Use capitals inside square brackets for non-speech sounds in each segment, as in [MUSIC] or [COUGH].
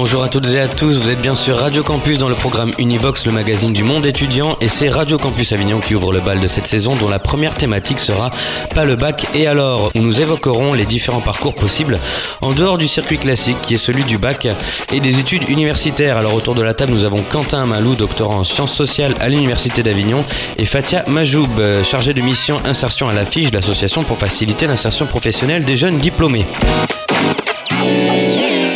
Bonjour à toutes et à tous, vous êtes bien sur Radio Campus dans le programme Univox, le magazine du monde étudiant, et c'est Radio Campus Avignon qui ouvre le bal de cette saison dont la première thématique sera Pas le bac et alors, où nous évoquerons les différents parcours possibles en dehors du circuit classique qui est celui du bac et des études universitaires. Alors autour de la table, nous avons Quentin Malou, doctorant en sciences sociales à l'Université d'Avignon, et Fatia Majoub, chargée de mission insertion à la FIGE, l'association pour faciliter l'insertion professionnelle des jeunes diplômés.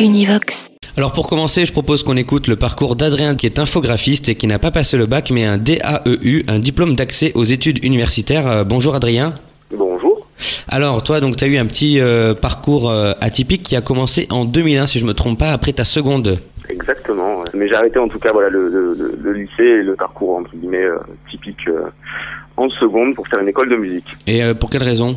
Univox. Alors pour commencer, je propose qu'on écoute le parcours d'Adrien qui est infographiste et qui n'a pas passé le bac mais un DAEU, un diplôme d'accès aux études universitaires. Euh, bonjour Adrien. Bonjour. Alors toi donc tu as eu un petit euh, parcours euh, atypique qui a commencé en 2001 si je me trompe pas après ta seconde. Exactement. ouais. Mais j'ai arrêté en tout cas voilà le, le- lycée et le parcours entre guillemets typique en seconde pour faire une école de musique. Et pour quelle raison?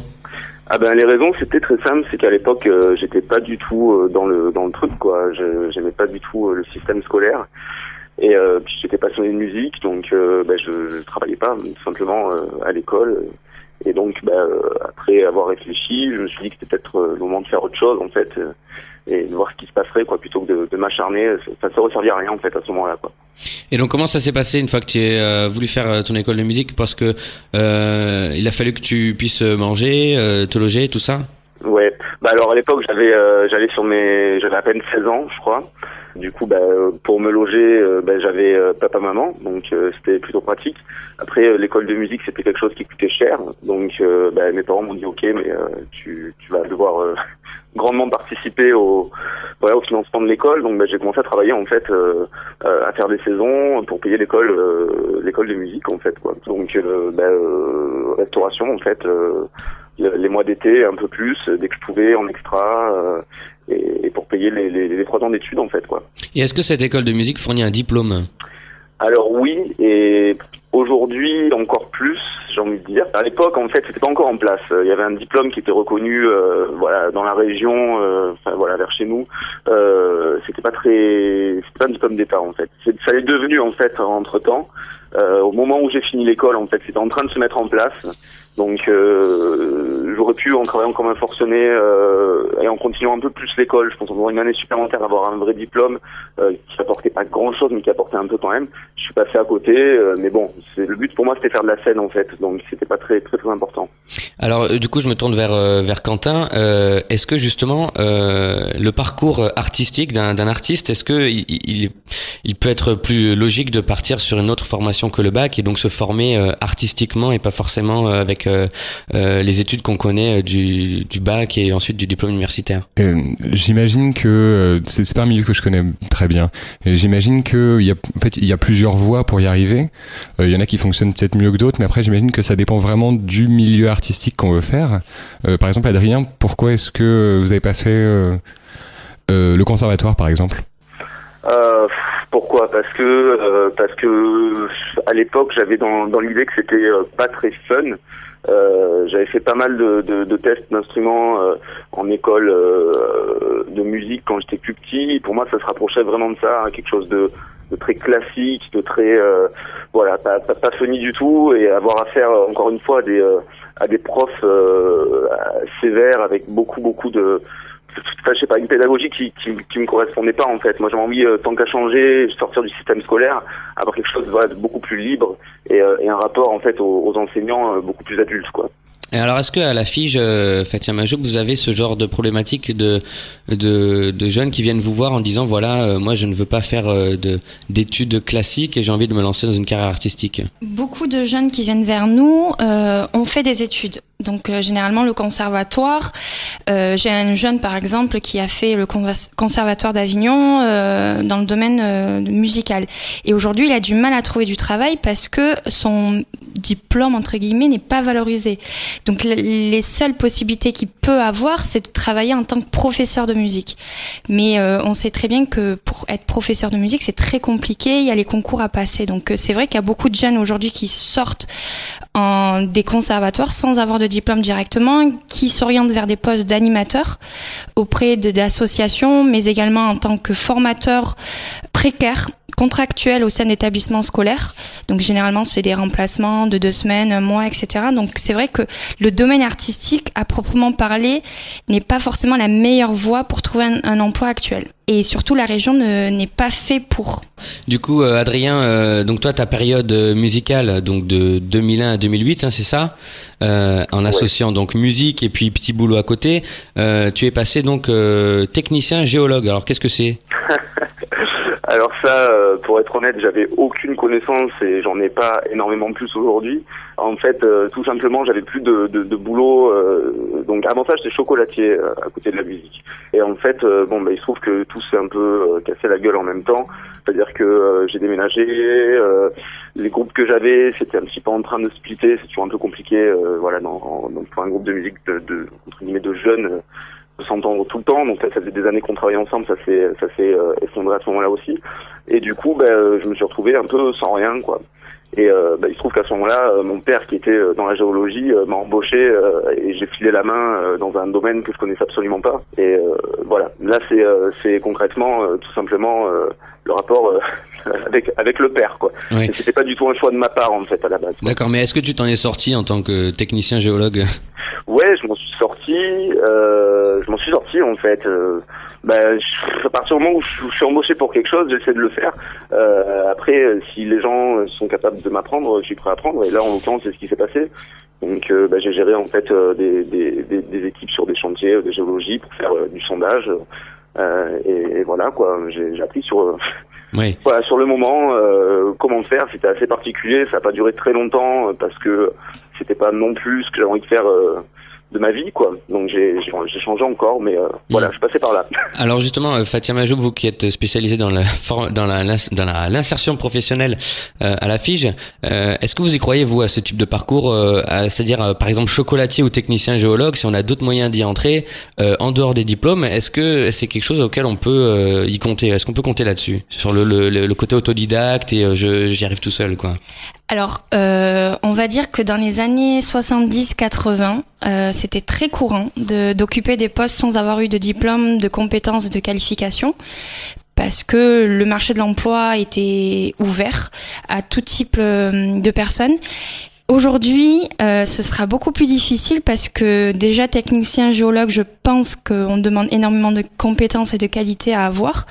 Ah ben les raisons c'était très simple, c'est qu'à l'époque euh, j'étais pas du tout euh, dans le dans le truc quoi. J'aimais pas du tout euh, le système scolaire. Et euh, puis j'étais passionné de musique, donc euh, ben, je, je travaillais pas simplement euh, à l'école. Et donc ben, après avoir réfléchi, je me suis dit que c'était peut-être le moment de faire autre chose en fait et de voir ce qui se passerait quoi plutôt que de, de m'acharner. Ça, ça servait à rien en fait à ce moment-là quoi. Et donc comment ça s'est passé une fois que tu as voulu faire euh, ton école de musique? Parce que euh, il a fallu que tu puisses manger, euh, te loger, tout ça? Ouais. Bah alors à l'époque j'avais euh, j'allais sur mes j'avais à peine 16 ans je crois. Du coup bah pour me loger euh, bah, j'avais euh, papa maman donc euh, c'était plutôt pratique. Après euh, l'école de musique c'était quelque chose qui coûtait cher donc euh, bah, mes parents m'ont dit ok mais tu tu vas devoir [LAUGHS] grandement participer au voilà au financement de l'école donc bah, j'ai commencé à travailler en fait à faire des saisons pour payer l'école l'école de musique en fait quoi. Donc bah, restauration en fait le- les mois d'été un peu plus euh, dès que je pouvais en extra euh, et, et pour payer les, les, les trois ans d'études en fait quoi. Et est-ce que cette école de musique fournit un diplôme Alors oui et aujourd'hui encore plus j'ai envie de dire. À l'époque en fait c'était pas encore en place. Euh, Il y avait un diplôme qui était reconnu euh, voilà dans la région euh, enfin voilà vers chez nous. Euh, c'était pas très c'était pas un diplôme d'état en fait. Ça l'est devenu en fait entre temps. au moment où j'ai fini l'école en fait c'était en train de se mettre en place. Donc euh, j'aurais pu en travaillant comme un forcené euh, et en continuant un peu plus l'école, je pense en faisant une année supplémentaire avoir un vrai diplôme euh, qui apportait pas grand chose mais qui apportait un peu quand même. Je suis passé à côté, euh, mais bon, c'est le but pour moi c'était faire de la scène en fait, donc c'était pas très très très important. Alors euh, du coup je me tourne vers euh, vers Quentin. Est-ce que justement le parcours artistique d'un d'un artiste, est-ce que il, il peut être plus logique de partir sur une autre formation que le bac et donc se former artistiquement et pas forcément euh, avec euh, euh, les études qu'on connaît euh, du du bac et ensuite du diplôme universitaire Euh, J'imagine que c'est pas un milieu que je connais très bien. J'imagine que il y a, en fait, il y a plusieurs voies pour y arriver. Euh, Il y en a qui fonctionnent peut-être mieux que d'autres, mais après, j'imagine que ça dépend vraiment du milieu artistique qu'on veut faire. Euh, par exemple, Adrien, pourquoi est-ce que vous avez pas fait euh, euh, le conservatoire, par exemple? Euh, pourquoi? Parce que euh, parce que à l'époque j'avais dans, dans l'idée que c'était euh, pas très fun. Euh, j'avais fait pas mal de, de, de tests d'instruments euh, en école euh, de musique quand j'étais plus petit. Pour moi, ça se rapprochait vraiment de ça, hein, quelque chose de, de très classique, de très euh, voilà, pas, pas, pas du tout, et avoir affaire euh, encore une fois à des profs sévères avec beaucoup beaucoup de Enfin, je sais pas, une pédagogie qui, qui, qui me correspondait pas en fait. Moi j'avais envie, euh, tant qu'à changer, sortir du système scolaire, avoir quelque chose voilà, de beaucoup plus libre et, euh, et un rapport en fait aux, aux enseignants euh, beaucoup plus adulte quoi. Et alors, est-ce que à la FIGE, euh, Fatia Majouk, vous avez ce genre de problématique de, de, de jeunes qui viennent vous voir en disant voilà, euh, moi je ne veux pas faire euh, de d'études classiques et j'ai envie de me lancer dans une carrière artistique? Beaucoup de jeunes qui viennent vers nous euh, ont fait des études. Donc euh, généralement le conservatoire. Euh, J'ai un jeune par exemple qui a fait le conservatoire d'Avignon dans le domaine musical. Et aujourd'hui il a du mal à trouver du travail parce que son diplôme entre guillemets n'est pas valorisé. Donc les seules possibilités qu'il peut avoir, c'est de travailler en tant que professeur de musique. Mais euh, on sait très bien que pour être professeur de musique, c'est très compliqué. Il y a les concours à passer. Donc euh, c'est vrai qu'il y a beaucoup de jeunes aujourd'hui qui sortent en des conservatoires sans avoir de diplôme directement, qui s'orientent vers des postes d'animateurs auprès d'associations, mais également en tant que formateur précaire contractuels au sein d'établissements scolaires. Donc généralement, c'est des remplacements de deux semaines, un mois, etc. Donc c'est vrai que le domaine artistique, à proprement parler, n'est pas forcément la meilleure voie pour trouver un, emploi actuel. Et surtout, la région n'est pas fait pour. Du coup, euh, Adrien, euh, donc toi, ta période musicale, donc de 2001 à 2008, hein, c'est ça, euh, en associant donc musique et puis petit boulot à côté, tu es passé donc technicien géologue. Alors qu'est-ce que c'est? [LAUGHS] Alors ça, euh, pour être honnête, j'avais aucune connaissance et j'en ai pas énormément plus aujourd'hui. En fait, euh, tout simplement, j'avais plus de, de, de boulot. Euh, donc avant ça, j'étais chocolatier à côté de la musique. Et en fait, bon, bah, il se trouve que tout s'est un peu cassé la gueule en même temps. C'est-à-dire que j'ai déménagé, les groupes que j'avais, c'était un petit peu en train de splitter. C'est toujours un peu compliqué, voilà, dans, dans, pour un groupe de musique de, de entre guillemets de jeunes s'entendre tout le temps. Donc ça, ça faisait des années qu'on travaillait ensemble, ça s'est ça s'est euh, effondré à ce moment-là aussi. Et du coup, ben, euh, je me suis retrouvé un peu sans rien, quoi. Et euh, ben, il se trouve qu'à ce moment-là, euh, mon père qui était dans la géologie m'a embauché et j'ai filé la main dans un domaine que je connaissais absolument pas. Et voilà, là c'est c'est concrètement tout simplement le rapport [LAUGHS] avec avec le père quoi. Oui. C'était pas du tout un choix de ma part en fait à la base. D'accord, mais est-ce que tu t'en es sorti en tant que technicien géologue? Ouais, je m'en suis sorti. Euh, je m'en suis sorti en fait. Euh, bah, à partir du moment où je, suis embauché pour quelque chose, j'essaie de le faire. Euh, après, si les gens sont capables de m'apprendre, je suis prêt à apprendre. Et là, en l'occurrence, c'est ce qui s'est passé. Donc, euh, bah, j'ai géré en fait euh, des, des, des, des, équipes sur des chantiers de géologie pour faire du sondage. Et, et, voilà quoi. J'ai appris sur oui. Voilà, sur le moment, euh, comment faire, c'était assez particulier, ça n'a pas duré très longtemps parce que c'était pas non plus ce que j'avais envie de faire euh, de ma vie, quoi. Donc j'ai changé encore, mais euh, voilà, mm. je passais par là. [LAUGHS] Alors justement, euh, Fatia Majoub, vous qui êtes spécialisé dans la dans la dans l'insertion professionnelle euh, à la FIGE, est-ce que vous y croyez vous à ce type de parcours, c'est-à-dire par exemple chocolatier ou technicien géologue, si on a d'autres moyens d'y entrer en dehors des diplômes, est-ce que c'est quelque chose auquel on peut y compter? Est-ce qu'on peut compter là-dessus? Sur le, le, le, côté autodidacte et je j'y arrive tout seul, quoi alors, euh, on va dire que dans les années 70-80, euh, c'était très courant d'occuper des postes sans avoir eu de diplôme, de compétences, de qualification, parce que le marché de l'emploi était ouvert à tout type euh, de personnes. Aujourd'hui, euh, ce sera beaucoup plus difficile parce que déjà technicien géologue, je pense qu'on demande énormément de compétences et de qualités à avoir,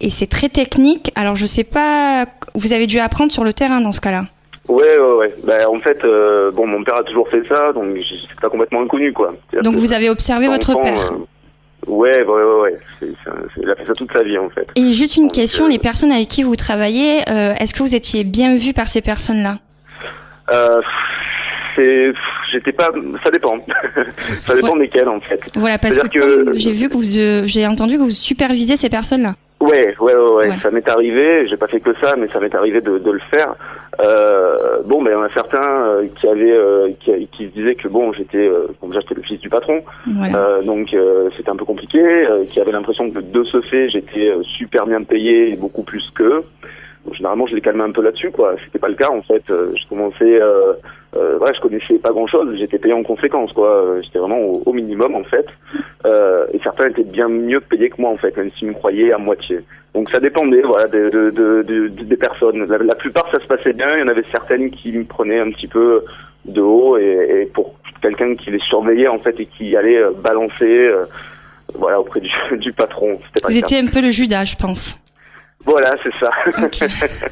et c'est très technique. Alors je sais pas, vous avez dû apprendre sur le terrain dans ce cas-là. Ouais, ouais, ouais. Bah, en fait, euh, bon, mon père a toujours fait ça, donc c'est pas complètement inconnu, quoi. Donc vous avez observé votre père euh, Ouais, ouais, ouais, ouais. il a fait ça toute sa vie, en fait. Et juste une question, euh, les personnes avec qui vous travaillez, est-ce que vous étiez bien vu par ces personnes-là? C'est... J'étais pas... Ça dépend. [LAUGHS] ça dépend desquelles, en fait. Voilà, parce que, que... j'ai vu que vous... J'ai entendu que vous supervisez ces personnes-là. Ouais, ouais, ouais, ouais. ça m'est arrivé. J'ai pas fait que ça, mais ça m'est arrivé de, de, le faire. Euh, bon, ben il y en a certains euh, qui avaient, euh, qui, qui, se disaient que bon, j'étais, euh, j'étais le fils du patron, euh, donc c'était un peu compliqué. qui avaient l'impression que de ce fait, j'étais super bien payé, et beaucoup plus qu'eux généralement, je les calmais un peu là-dessus, quoi. C'était pas le cas, en fait. Euh, je commençais, euh, euh, ouais, je connaissais pas grand-chose. J'étais payé en conséquence, quoi. Euh, j'étais vraiment au, minimum, en fait. Euh, et certains étaient bien mieux payés que moi, en fait, même s'ils me croyaient à moitié. Donc ça dépendait, voilà, de, de, de, des personnes. La, plupart, ça se passait bien. Il y en avait certaines qui me prenaient un petit peu de haut, et, et pour quelqu'un qui les surveillait, en fait, et qui allait balancer, voilà, auprès du, [LAUGHS] du patron. Vous étiez un peu le Judas, je pense. Voilà, c'est ça. [LAUGHS]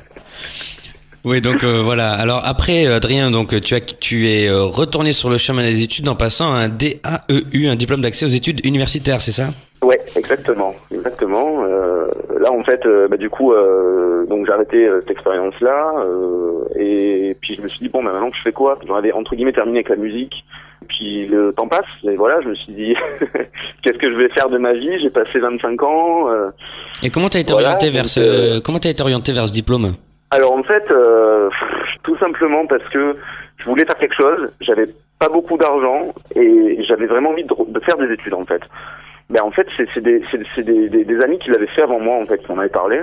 oui, donc euh, voilà. Alors après, Adrien, donc tu as, tu es euh, retourné sur le chemin des études en passant un DAEU, un diplôme d'accès aux études universitaires, c'est ça? Ouais, exactement, exactement. Euh, là, en fait, bah, du coup, donc j'ai arrêté cette expérience-là, et puis je me suis dit bon, bah, maintenant que je fais quoi? J'en avais entre guillemets terminé avec la musique. Puis le temps passe, et voilà, je me suis dit, [LAUGHS] qu'est-ce que je vais faire de ma vie? J'ai passé 25 ans. Euh, et comment t'as été orienté vers ce, comment t'as été orienté vers ce diplôme? Alors en fait, euh, tout simplement parce que je voulais faire quelque chose, j'avais pas beaucoup d'argent et j'avais vraiment envie de, de, faire des études en fait. Ben en fait c'est des, des, des, des, amis qui l'avaient fait avant moi en fait qui m'en avaient parlé.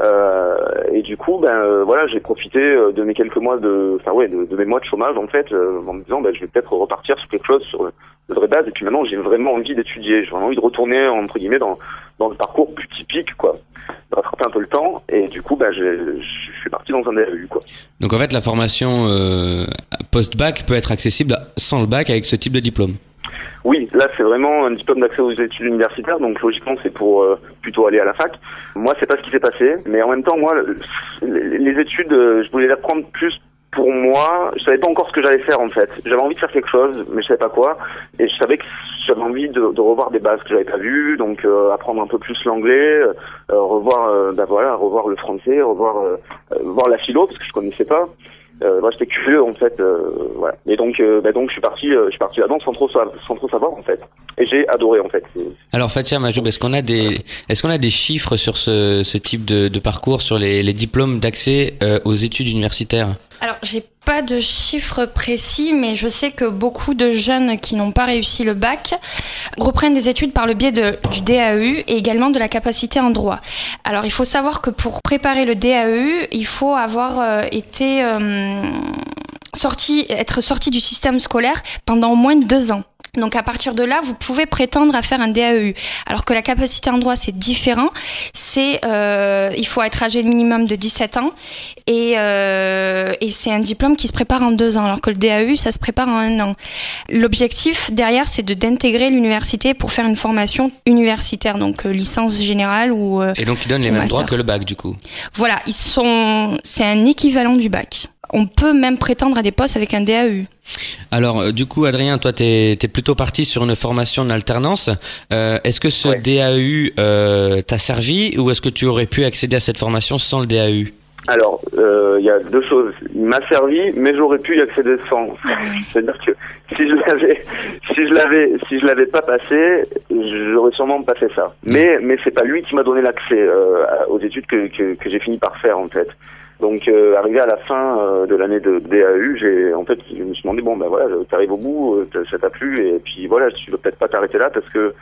Euh, et du coup ben euh, voilà j'ai profité euh, de mes quelques mois de enfin ouais de, mes mois de chômage en fait euh, en me disant ben je vais peut-être repartir sur quelque chose sur de vraie base. Et puis maintenant j'ai vraiment envie d'étudier. J'ai vraiment envie de retourner entre guillemets dans dans le parcours plus typique quoi. De rattraper un peu le temps. Et du coup ben je suis parti dans un DAU quoi. Donc en fait la formation post-bac peut être accessible sans le bac avec ce type de diplôme. Oui, là c'est vraiment un diplôme d'accès aux études universitaires, donc logiquement c'est pour euh, plutôt aller à la fac. Moi c'est pas ce qui s'est passé, mais en même temps moi les études euh, je voulais les plus pour moi, je savais pas encore ce que j'allais faire en fait. J'avais envie de faire quelque chose, mais je savais pas quoi. Et je savais que j'avais envie de, revoir des bases que j'avais pas vues, donc euh, apprendre un peu plus l'anglais, euh, revoir, bah voilà, revoir le français, revoir, voir la philo parce que je connaissais pas. Euh, moi j'étais curieux en fait euh, voilà. Et donc euh, bah, donc je suis parti je suis parti là-dedans sans trop sans trop savoir en fait. Et j'ai adoré en fait. Alors Fatia Majoub est-ce qu'on a des est-ce qu'on a des chiffres sur ce, ce type de, de parcours sur les, les diplômes d'accès aux études universitaires? Alors, j'ai pas de chiffres précis, mais je sais que beaucoup de jeunes qui n'ont pas réussi le bac reprennent des études par le biais du DAE et également de la capacité en droit. Alors, il faut savoir que pour préparer le DAE, il faut avoir euh, été euh, sorti, être sorti du système scolaire pendant au moins deux ans. Donc à partir de là, vous pouvez prétendre à faire un DAEU. Alors que la capacité en droit, c'est différent. C'est euh, il faut être âgé minimum de 17 ans et, euh, et c'est un diplôme qui se prépare en deux ans, alors que le DAEU, ça se prépare en un an. L'objectif derrière, c'est de d'intégrer l'université pour faire une formation universitaire, donc euh, licence générale ou euh, et donc ils donnent les mêmes droits que le bac du coup? Voilà, ils sont c'est un équivalent du bac on peut même prétendre à des postes avec un DAU. Alors, euh, du coup, Adrien, toi, tu es, plutôt parti sur une formation en alternance. Euh, est-ce que ce DAU euh, t'a servi ou est-ce que tu aurais pu accéder à cette formation sans le DAU alors, il y a deux choses. Il m'a servi, mais j'aurais pu y accéder sans. C'est-à-dire que si je l'avais, si je l'avais, si je l'avais pas passé, j'aurais sûrement pas fait ça. Mm. Mais, mais c'est pas lui qui m'a donné l'accès aux études que, que j'ai fini par faire en fait. Donc euh, arrivé à la fin euh, de l'année de DAU, j'ai en fait je me suis demandé bon ben voilà, t'arrives au bout, euh, ça t'a plu et puis voilà, tu veux peut-être pas t'arrêter là parce que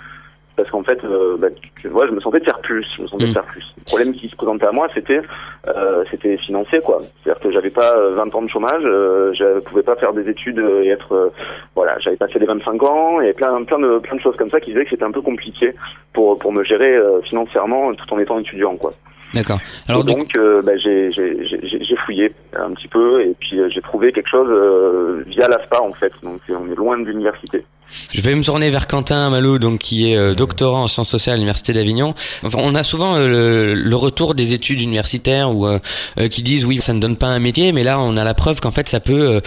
parce qu'en fait, euh, bah, je me sentais de faire plus, je me sentais de mm. faire plus. Le problème qui se présentait à moi, c'était euh, c'était financier quoi. C'est-à-dire que j'avais pas 20 ans de chômage, euh, je pouvais pas faire des études et être voilà, j'avais passé les 25 ans et plein plein de plein de choses comme ça qui disaient que c'était un peu compliqué pour pour me gérer financièrement tout en étant étudiant quoi. D'accord. Alors donc, euh, bah, j'ai fouillé un petit peu et puis euh, j'ai trouvé quelque chose euh, via l'ASPA en fait. Donc on est loin de l'université. Je vais me tourner vers Quentin Malou, donc qui est euh, doctorant en sciences sociales à l'université d'Avignon. Enfin, on a souvent euh, le, retour des études universitaires où euh, qui disent oui, ça ne donne pas un métier, mais là on a la preuve qu'en fait ça peut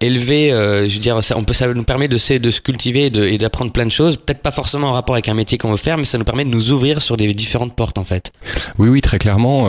élever, je veux dire, ça, on peut, ça nous permet de, de se cultiver et d'apprendre plein de choses. Peut-être pas forcément en rapport avec un métier qu'on veut faire, mais ça nous permet de nous ouvrir sur des différentes portes en fait. Oui, oui, très clairement.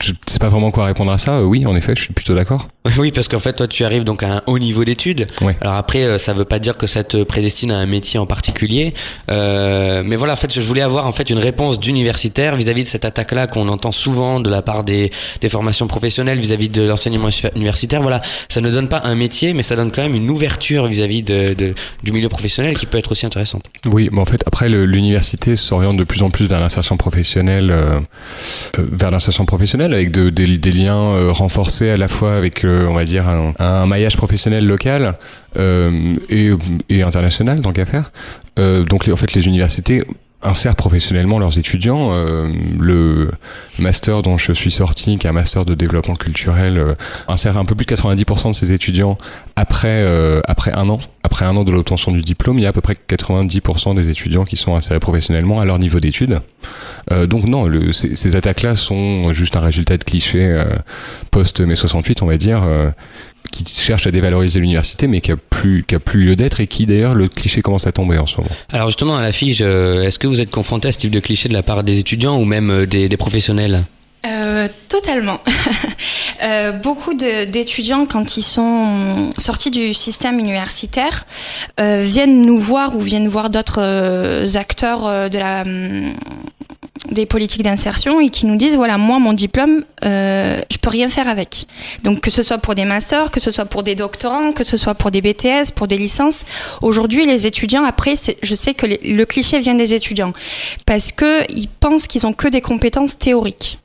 je sais pas vraiment quoi répondre à ça. oui, en effet, je suis plutôt d'accord. Oui, parce qu'en fait, toi, tu arrives donc à un haut niveau d'études. Alors après, ça veut pas dire que ça te prédestine à un métier en particulier. Euh, mais voilà, en fait, je voulais avoir en fait une réponse d'universitaire vis-à-vis de cette attaque-là qu'on entend souvent de la part des, formations professionnelles vis-à-vis de l'enseignement universitaire. Voilà, ça ne donne pas un métier, mais ça donne quand même une ouverture vis-à-vis du milieu professionnel qui peut être aussi intéressante. Oui, mais en fait, après, l'université s'oriente de plus en plus vers l'insertion professionnelle, euh, euh vers l'insertion professionnelle avec de, des, liens renforcés à la fois avec, on va dire, un, un maillage professionnel local et, et international tant qu'à faire. Euh, donc en fait les universités insèrent professionnellement leurs étudiants. Euh, le master dont je suis sorti, qui est un master de développement culturel, euh, insère un peu plus de 90% de ses étudiants après euh, après un an. Après un an de l'obtention du diplôme, il y a à peu près 90% des étudiants qui sont insérés professionnellement à leur niveau d'études. Euh, donc non, ces, ces attaques-là sont juste un résultat de cliché post mai 68, on va dire, qui cherche à dévaloriser l'université, mais qui a plus, qui a plus lieu d'être et qui d'ailleurs le cliché commence à tomber en ce moment. Alors justement, à la fige, euh, est-ce que vous êtes confronté à ce type de cliché de la part des étudiants ou même euh, des, des professionnels? Euh, totalement. [LAUGHS] euh, beaucoup d'étudiants, quand ils sont sortis du système universitaire, euh, viennent nous voir ou viennent voir d'autres acteurs de la des politiques d'insertion et qui nous disent voilà, moi, mon diplôme, euh, je peux rien faire avec. Donc, que ce soit pour des masters, que ce soit pour des doctorants, que ce soit pour des BTS, pour des licences. Aujourd'hui, les étudiants, après, je sais que le cliché vient des étudiants parce qu'ils pensent qu'ils ont que des compétences théoriques.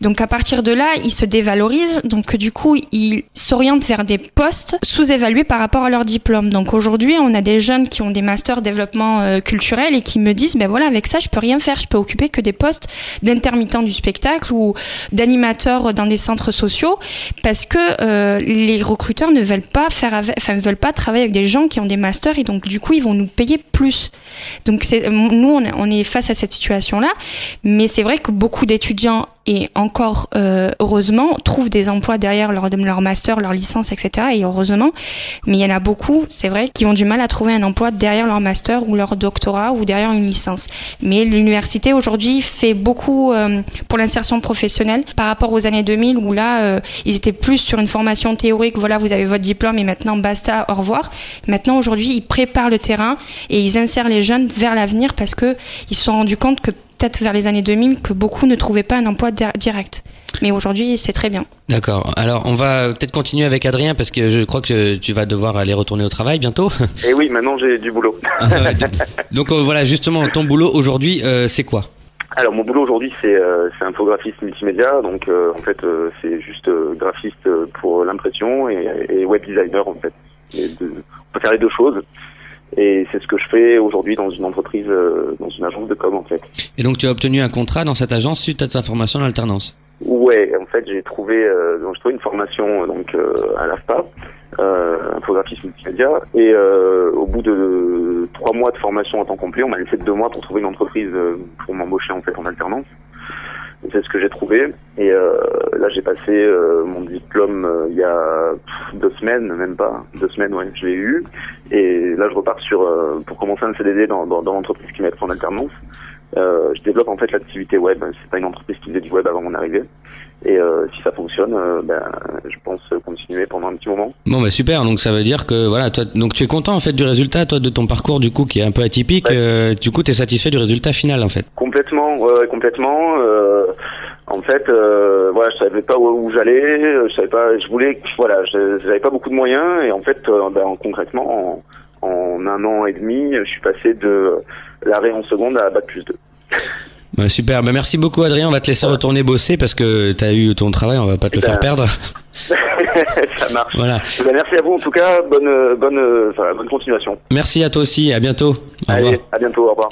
Donc à partir de là, ils se dévalorisent, donc du coup, ils s'orientent vers des postes sous-évalués par rapport à leur diplôme. Donc aujourd'hui, on a des jeunes qui ont des masters développement euh, culturel et qui me disent, ben voilà, avec ça, je peux rien faire, je peux occuper que des postes d'intermittent du spectacle ou d'animateur dans des centres sociaux, parce que euh, les recruteurs ne veulent pas faire, enfin, ne veulent pas travailler avec des gens qui ont des masters et donc du coup, ils vont nous payer plus. Donc nous, on est face à cette situation-là, mais c'est vrai que beaucoup d'étudiants et encore euh, heureusement trouvent des emplois derrière leur, master, leur licence, etc. Et heureusement, mais il y en a beaucoup, c'est vrai, qui ont du mal à trouver un emploi derrière leur master ou leur doctorat ou derrière une licence. Mais l'université aujourd'hui fait beaucoup euh, pour l'insertion professionnelle par rapport aux années 2000 où là, euh, ils étaient plus sur une formation théorique. Voilà, vous avez votre diplôme et maintenant basta, au revoir. Maintenant aujourd'hui, ils préparent le terrain et ils insèrent les jeunes vers l'avenir parce que ils se sont rendus compte que peut-être vers les années 2000 que beaucoup ne trouvaient pas un emploi direct. Mais aujourd'hui, c'est très bien. D'accord. Alors, on va peut-être continuer avec Adrien parce que je crois que tu vas devoir aller retourner au travail bientôt. Et eh oui, maintenant j'ai du boulot. [LAUGHS] Ah donc euh, voilà, justement, ton boulot aujourd'hui, euh, c'est quoi? Alors mon boulot aujourd'hui c'est euh, infographiste multimédia donc en fait c'est juste graphiste pour l'impression et, et, web designer en fait. Et de, on peut faire les deux choses. Et c'est ce que je fais aujourd'hui dans une entreprise, euh, dans une agence de com en fait. Et donc tu as obtenu un contrat dans cette agence suite à ta formation en alternance Ouais, en fait j'ai trouvé, euh, donc, trouvé une formation donc euh, à l'AFPA, euh, infographiste multimédia, et au bout de trois mois de formation en temps complet, on m'a laissé deux mois pour trouver une entreprise pour m'embaucher en fait en alternance. C'est ce que j'ai trouvé. Et euh, là, j'ai passé euh, mon diplôme euh, il y a deux semaines, même pas deux semaines, ouais, je l'ai eu. Et là, je repars sur pour commencer un CDD dans, dans, dans l'entreprise qui m'aide en alternance. je développe en fait l'activité web. C'est pas une entreprise qui faisait du web avant mon arrivée. Et euh, si ça fonctionne, euh, ben, je pense continuer pendant un petit moment. Bon bah super, donc ça veut dire que voilà, toi, donc tu es content en fait du résultat, toi, de ton parcours du coup qui est un peu atypique. Euh, du coup, tu es satisfait du résultat final en fait. Complètement, ouais, complètement. en fait, voilà, je savais pas où, j'allais, je savais pas, je voulais, voilà, j'avais pas beaucoup de moyens et en fait, ben, concrètement, en, en, un an et demi, je suis passé de l'arrêt en seconde à bac plus 2. Super, bah, merci beaucoup Adrien, on va te laisser retourner bosser parce que tu as eu ton travail, on va pas te le faire ben, perdre. [LAUGHS] ça marche. Voilà. Eh ben, merci à vous en tout cas, bonne, bonne, bonne continuation. Merci à toi aussi, à bientôt. Au Allez, à bientôt, au revoir.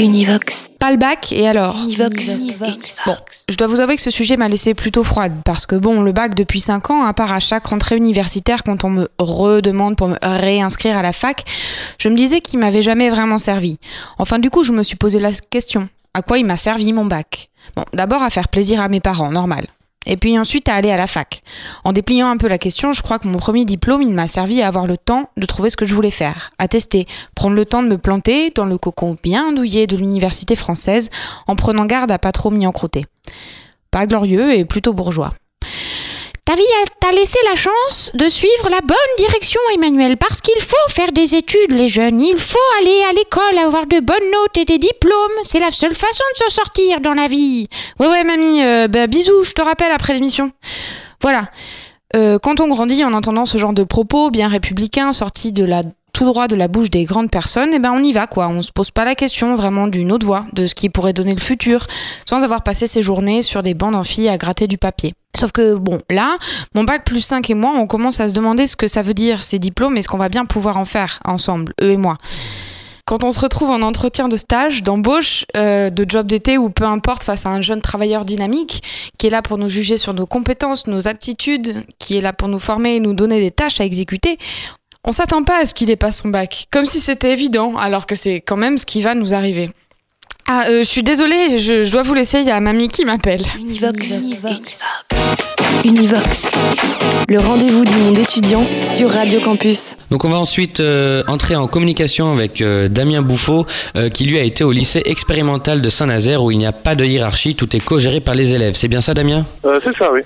Univox. Pas le bac, et alors Univox. Bon, je dois vous avouer que ce sujet m'a laissé plutôt froide, parce que bon, le bac depuis 5 ans, à part à chaque rentrée universitaire, quand on me redemande pour me réinscrire à la fac, je me disais qu'il m'avait jamais vraiment servi. Enfin, du coup, je me suis posé la question. À quoi il m'a servi mon bac? Bon, d'abord à faire plaisir à mes parents, normal et puis ensuite à aller à la fac. En dépliant un peu la question, je crois que mon premier diplôme, il m'a servi à avoir le temps de trouver ce que je voulais faire, à tester, prendre le temps de me planter dans le cocon bien douillet de l'université française, en prenant garde à pas trop m'y encrouter. Pas glorieux et plutôt bourgeois. Ta vie t'a laissé la chance de suivre la bonne direction, Emmanuel, parce qu'il faut faire des études, les jeunes. Il faut aller à l'école, avoir de bonnes notes et des diplômes. C'est la seule façon de s'en sortir dans la vie. Ouais, ouais, mamie, euh, bah, bisous, je te rappelle après l'émission. Voilà. Euh, quand on grandit en entendant ce genre de propos bien républicains sortis de la tout droit de la bouche des grandes personnes, et eh ben on y va quoi. On se pose pas la question vraiment d'une autre voix, de ce qui pourrait donner le futur, sans avoir passé ses journées sur des bancs d'amphi à gratter du papier. Sauf que bon, là, mon bac plus 5 et moi, on commence à se demander ce que ça veut dire ces diplômes et ce qu'on va bien pouvoir en faire ensemble, eux et moi quand on se retrouve en entretien de stage, d'embauche, euh, de job d'été ou peu importe face à un jeune travailleur dynamique qui est là pour nous juger sur nos compétences, nos aptitudes, qui est là pour nous former et nous donner des tâches à exécuter, on s'attend pas à ce qu'il ait pas son bac, comme si c'était évident, alors que c'est quand même ce qui va nous arriver. Ah, euh, je suis désolée, je, dois vous laisser, il y a mamie qui m'appelle. Univox. Univox. Univox. Le rendez-vous du monde étudiant sur Radio Campus. Donc on va ensuite euh, entrer en communication avec euh, Damien Bouffaut, qui lui a été au lycée expérimental de Saint-Nazaire où il n'y a pas de hiérarchie, tout est co-géré par les élèves. C'est bien ça Damien? C'est ça, oui.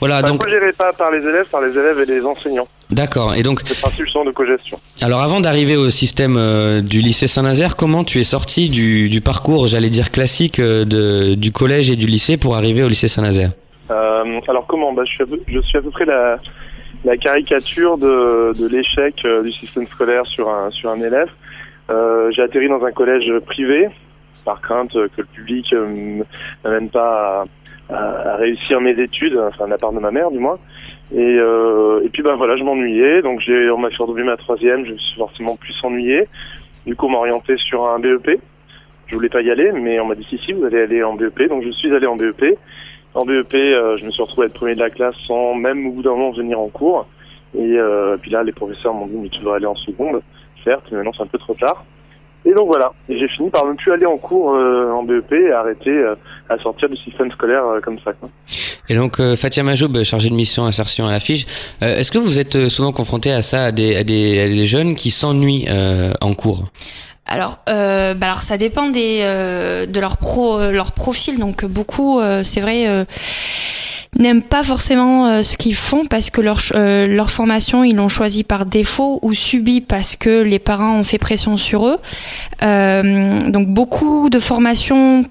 Voilà, Enfin, donc co-géré pas par les élèves, par les élèves et les enseignants. d'accord. Et donc C'est le principe justement de co-gestion. Alors avant d'arriver au système euh, du lycée Saint-Nazaire, comment tu es sorti du, du parcours, j'allais dire classique, euh, de, du collège et du lycée pour arriver au lycée Saint-Nazaire? Euh, alors comment? Bah, je, suis à peu, je suis à peu près la, la caricature de, de l'échec du système scolaire sur un, sur un élève. J'ai atterri dans un collège privé par crainte que le public euh, m'amène pas à, à- à réussir mes études, enfin de la part de ma mère du moins. Et, euh, et puis ben voilà, je m'ennuyais, donc j'ai on m'a fait redoubler ma troisième, je me suis forcément plus ennuyé. Du coup, orienté sur un BEP. Je voulais pas y aller, mais on m'a dit si si, vous allez aller en BEP, donc je suis allé en BEP. En BEP, euh, je me suis retrouvé à être premier de la classe sans même au bout d'un moment venir en cours. Et euh, puis là, les professeurs m'ont dit mais tu devrais aller en seconde, certes, mais maintenant c'est un peu trop tard. Et donc voilà, et j'ai fini par ne plus aller en cours euh, en BEP et arrêter euh, à sortir du système scolaire euh, comme ça. Quoi. Et donc euh, Fatia Majoub, chargée de mission insertion à l'affiche, euh, est-ce que vous êtes euh, souvent confronté à ça, à des, à des, à des jeunes qui s'ennuient euh, en cours? Alors, euh, bah alors ça dépend des, euh, de leur pro, euh, leur profil. Donc beaucoup, euh, c'est vrai, euh, n'aiment pas forcément euh, ce qu'ils font parce que leur euh, leur formation ils l'ont choisi par défaut ou subi parce que les parents ont fait pression sur eux. Euh, donc beaucoup de formations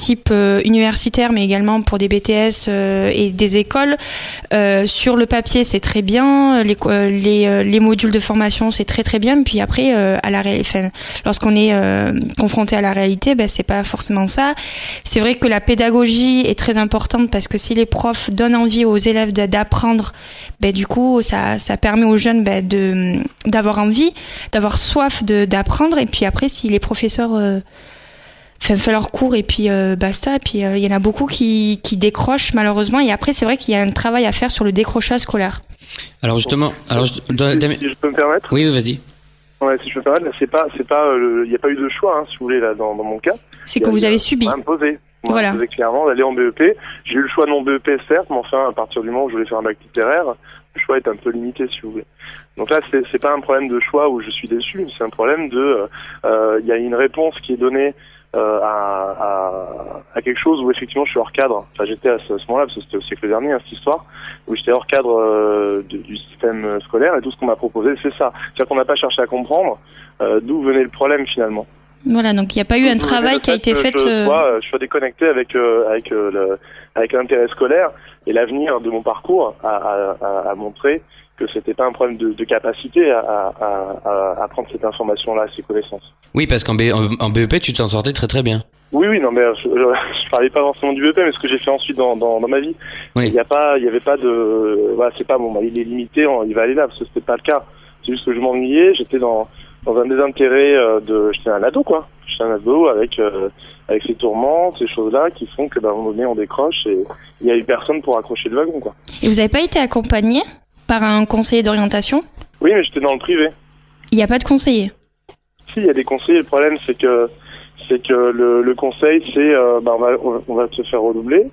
type euh, universitaire, mais également pour des BTS euh, et des écoles. Euh, sur le papier, c'est très bien. Les, les, les modules de formation, c'est très très bien. Puis après, à la lorsqu'on est confronté à la réalité, ben, c'est pas forcément ça. C'est vrai que la pédagogie est très importante parce que si les profs donnent envie aux élèves d'a- d'apprendre, ben, du coup, ça, ça permet aux jeunes ben, de d'avoir envie, d'avoir soif d'apprendre. Et puis après, si les professeurs fait, fait leur cours et puis euh, basta. Et puis euh, il y en a beaucoup qui, qui décrochent malheureusement. Et après, c'est vrai qu'il y a un travail à faire sur le décrochage scolaire. Alors justement, alors je- Si je peux me permettre oui, vas-y. Ouais, si je peux me permettre, c'est pas, c'est pas, euh, il n'y a pas eu de choix, hein, si vous voulez, là, dans, dans mon cas. C'est que vous avez subi. imposé. M'a Voilà. imposé clairement d'aller en BEP. J'ai eu le choix de mon BEP, certes, mais enfin, à partir du moment où je voulais faire un bac littéraire, le choix est un peu limité, si vous voulez. Donc là, c'est, c'est pas un problème de choix où je suis déçu, c'est un problème de, euh, il y a une réponse qui est donnée euh, à, à, à quelque chose où effectivement je suis hors cadre. Enfin, j'étais à ce, ce moment-là, parce que c'était au siècle dernier, hein, cette histoire, où j'étais hors cadre euh, de- du système scolaire et tout ce qu'on m'a proposé, c'est ça. C'est-à-dire qu'on n'a pas cherché à comprendre euh, d'où venait le problème finalement. Voilà, donc il n'y a pas eu un travail qui a été fait Je euh, euh, je sois déconnecté avec euh, avec euh, le, avec l'intérêt scolaire et l'avenir de mon parcours à, à, à, à montrer que c'était pas un problème de, de capacité à, à, à, à prendre cette information-là, ces connaissances. Oui, parce qu'en B- en, en BEP, tu t'en sortais très très bien. Oui, oui, non, mais euh, je, je, je parlais pas forcément du BEP, mais ce que j'ai fait ensuite dans, dans, dans ma vie. Oui. Il y a pas, il y avait pas de, voilà, c'est pas bon, bah, il est limité, on- il va aller là, parce que c'était pas le cas. C'est juste que je m'ennuyais, j'étais dans, dans un désintérêt euh, de, j'étais un ado, quoi. J'étais un ado avec, euh, avec ces tourments, ces choses-là qui font que, bah, à un moment donné, on décroche et il y a eu personne pour accrocher le wagon, quoi. Et vous n'avez pas été accompagné? Par un conseiller d'orientation Oui, mais j'étais dans le privé. Il n'y a pas de conseiller. Si, il y a des conseils. Le problème, c'est que c'est que le, le conseil, c'est euh, bah, on va on te faire redoubler.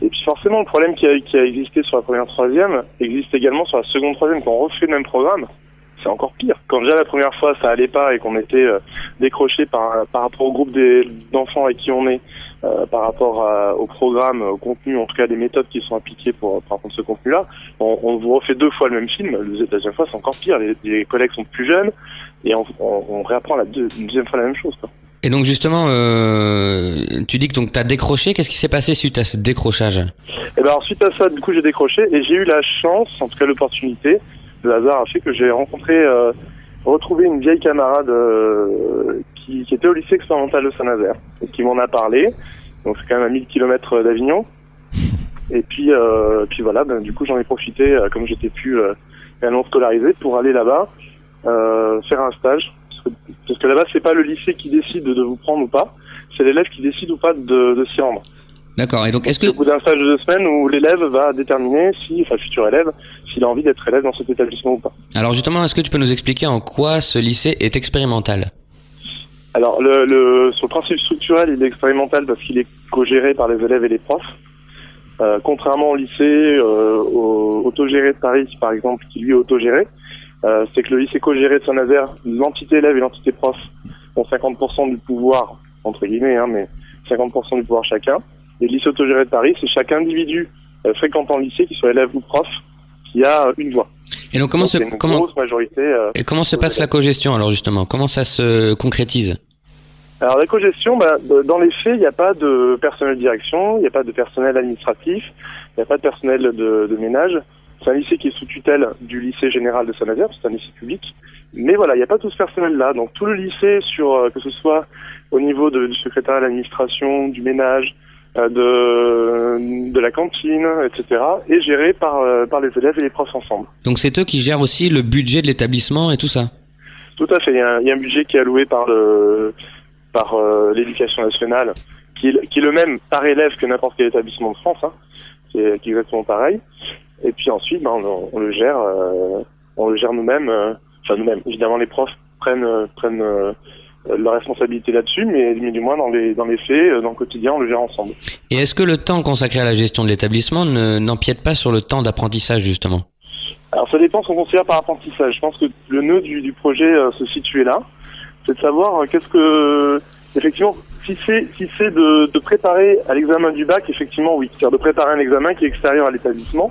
Et puis forcément, le problème qui a, qui a existé sur la première troisième existe également sur la seconde troisième. Quand on refait le même programme, c'est encore pire. Quand déjà la première fois ça allait pas et qu'on était euh, décroché par par rapport au groupe d'enfants avec qui on est, euh, par rapport à- au programme, au contenu, en tout cas des méthodes qui sont appliquées pour, pour apprendre ce contenu-là, on, on vous refait deux fois le même film. La deuxième fois, c'est encore pire. Les, les collègues sont plus jeunes et on, on, on réapprend la deux- une deuxième fois la même chose. Quoi. Et donc justement, euh, tu dis que donc t'as décroché. Qu'est-ce qui s'est passé suite à ce décrochage? Et ben ensuite à ça, du coup, j'ai décroché et j'ai eu la chance, en tout cas l'opportunité, le hasard a fait que j'ai rencontré, euh, retrouvé une vieille camarade euh, qui, qui était au lycée expérimental de Saint-Nazaire et qui m'en a parlé. Donc c'est quand même à 1000 km d'Avignon. Et puis, euh, puis voilà, ben, du coup j'en ai profité, euh, comme j'étais plus euh, réellement scolarisé, pour aller là-bas euh, faire un stage. Parce que, parce que là-bas, c'est pas le lycée qui décide de vous prendre ou pas, c'est l'élève qui décide ou pas de, de s'y rendre. D'accord. Et donc est-ce que Au bout d'un stage de deux semaines où l'élève va déterminer si, enfin futur élève, s'il a envie d'être élève dans cet établissement ou pas. alors justement, est-ce que tu peux nous expliquer en quoi ce lycée est expérimental? Alors le, le sur le principe structurel, il est expérimental parce qu'il est co-géré par les élèves et les profs. Euh, contrairement au lycée euh, au, autogéré de Paris, par exemple, qui lui est autogéré, euh, c'est que le lycée co-géré de Saint-Nazaire, l'entité élève et l'entité prof ont 50% du pouvoir, entre guillemets, hein, mais 50% du pouvoir chacun. Et le lycée autogéré de Paris, c'est chaque individu euh, fréquentant le lycée, qu'il soit élève ou prof, qui a une voix. Et donc comment Donc, se une comment grosse majorité. euh, et comment se passe la cogestion alors justement? Comment ça se concrétise? Alors la cogestion, bah, dans les faits, il n'y a pas de personnel de direction, il n'y a pas de personnel administratif, il n'y a pas de personnel de, de ménage. C'est un lycée qui est sous tutelle du lycée général de Saint-Nazaire, c'est un lycée public. Mais voilà, il n'y a pas tout ce personnel-là. Donc tout le lycée, sur euh, que ce soit au niveau de- du secrétariat à l'administration, du ménage, de, de la cantine, etc., est géré par, euh, par les élèves et les profs ensemble. Donc c'est eux qui gèrent aussi le budget de l'établissement et tout ça? Tout à fait. Il y a un, il y a un budget qui est alloué par le par euh, l'éducation nationale, qui est, qui est le même par élève que n'importe quel établissement de France, hein, qui, est, qui est exactement pareil. Et puis ensuite, ben, on, on le gère, euh, on le gère nous-mêmes. euh, enfin nous-mêmes. Évidemment, les profs prennent euh, prennent euh, leur responsabilité là-dessus, mais, mais du moins dans les dans les faits, euh, dans le quotidien, on le gère ensemble. Et est-ce que le temps consacré à la gestion de l'établissement ne- n'empiète pas sur le temps d'apprentissage justement? Alors ça dépend ce qu'on considère par apprentissage. Je pense que le nœud du, du projet euh, se situait là. C'est de savoir euh, qu'est-ce que effectivement si c'est si c'est de, de préparer à l'examen du bac, effectivement oui. C'est-à-dire de préparer un examen qui est extérieur à l'établissement,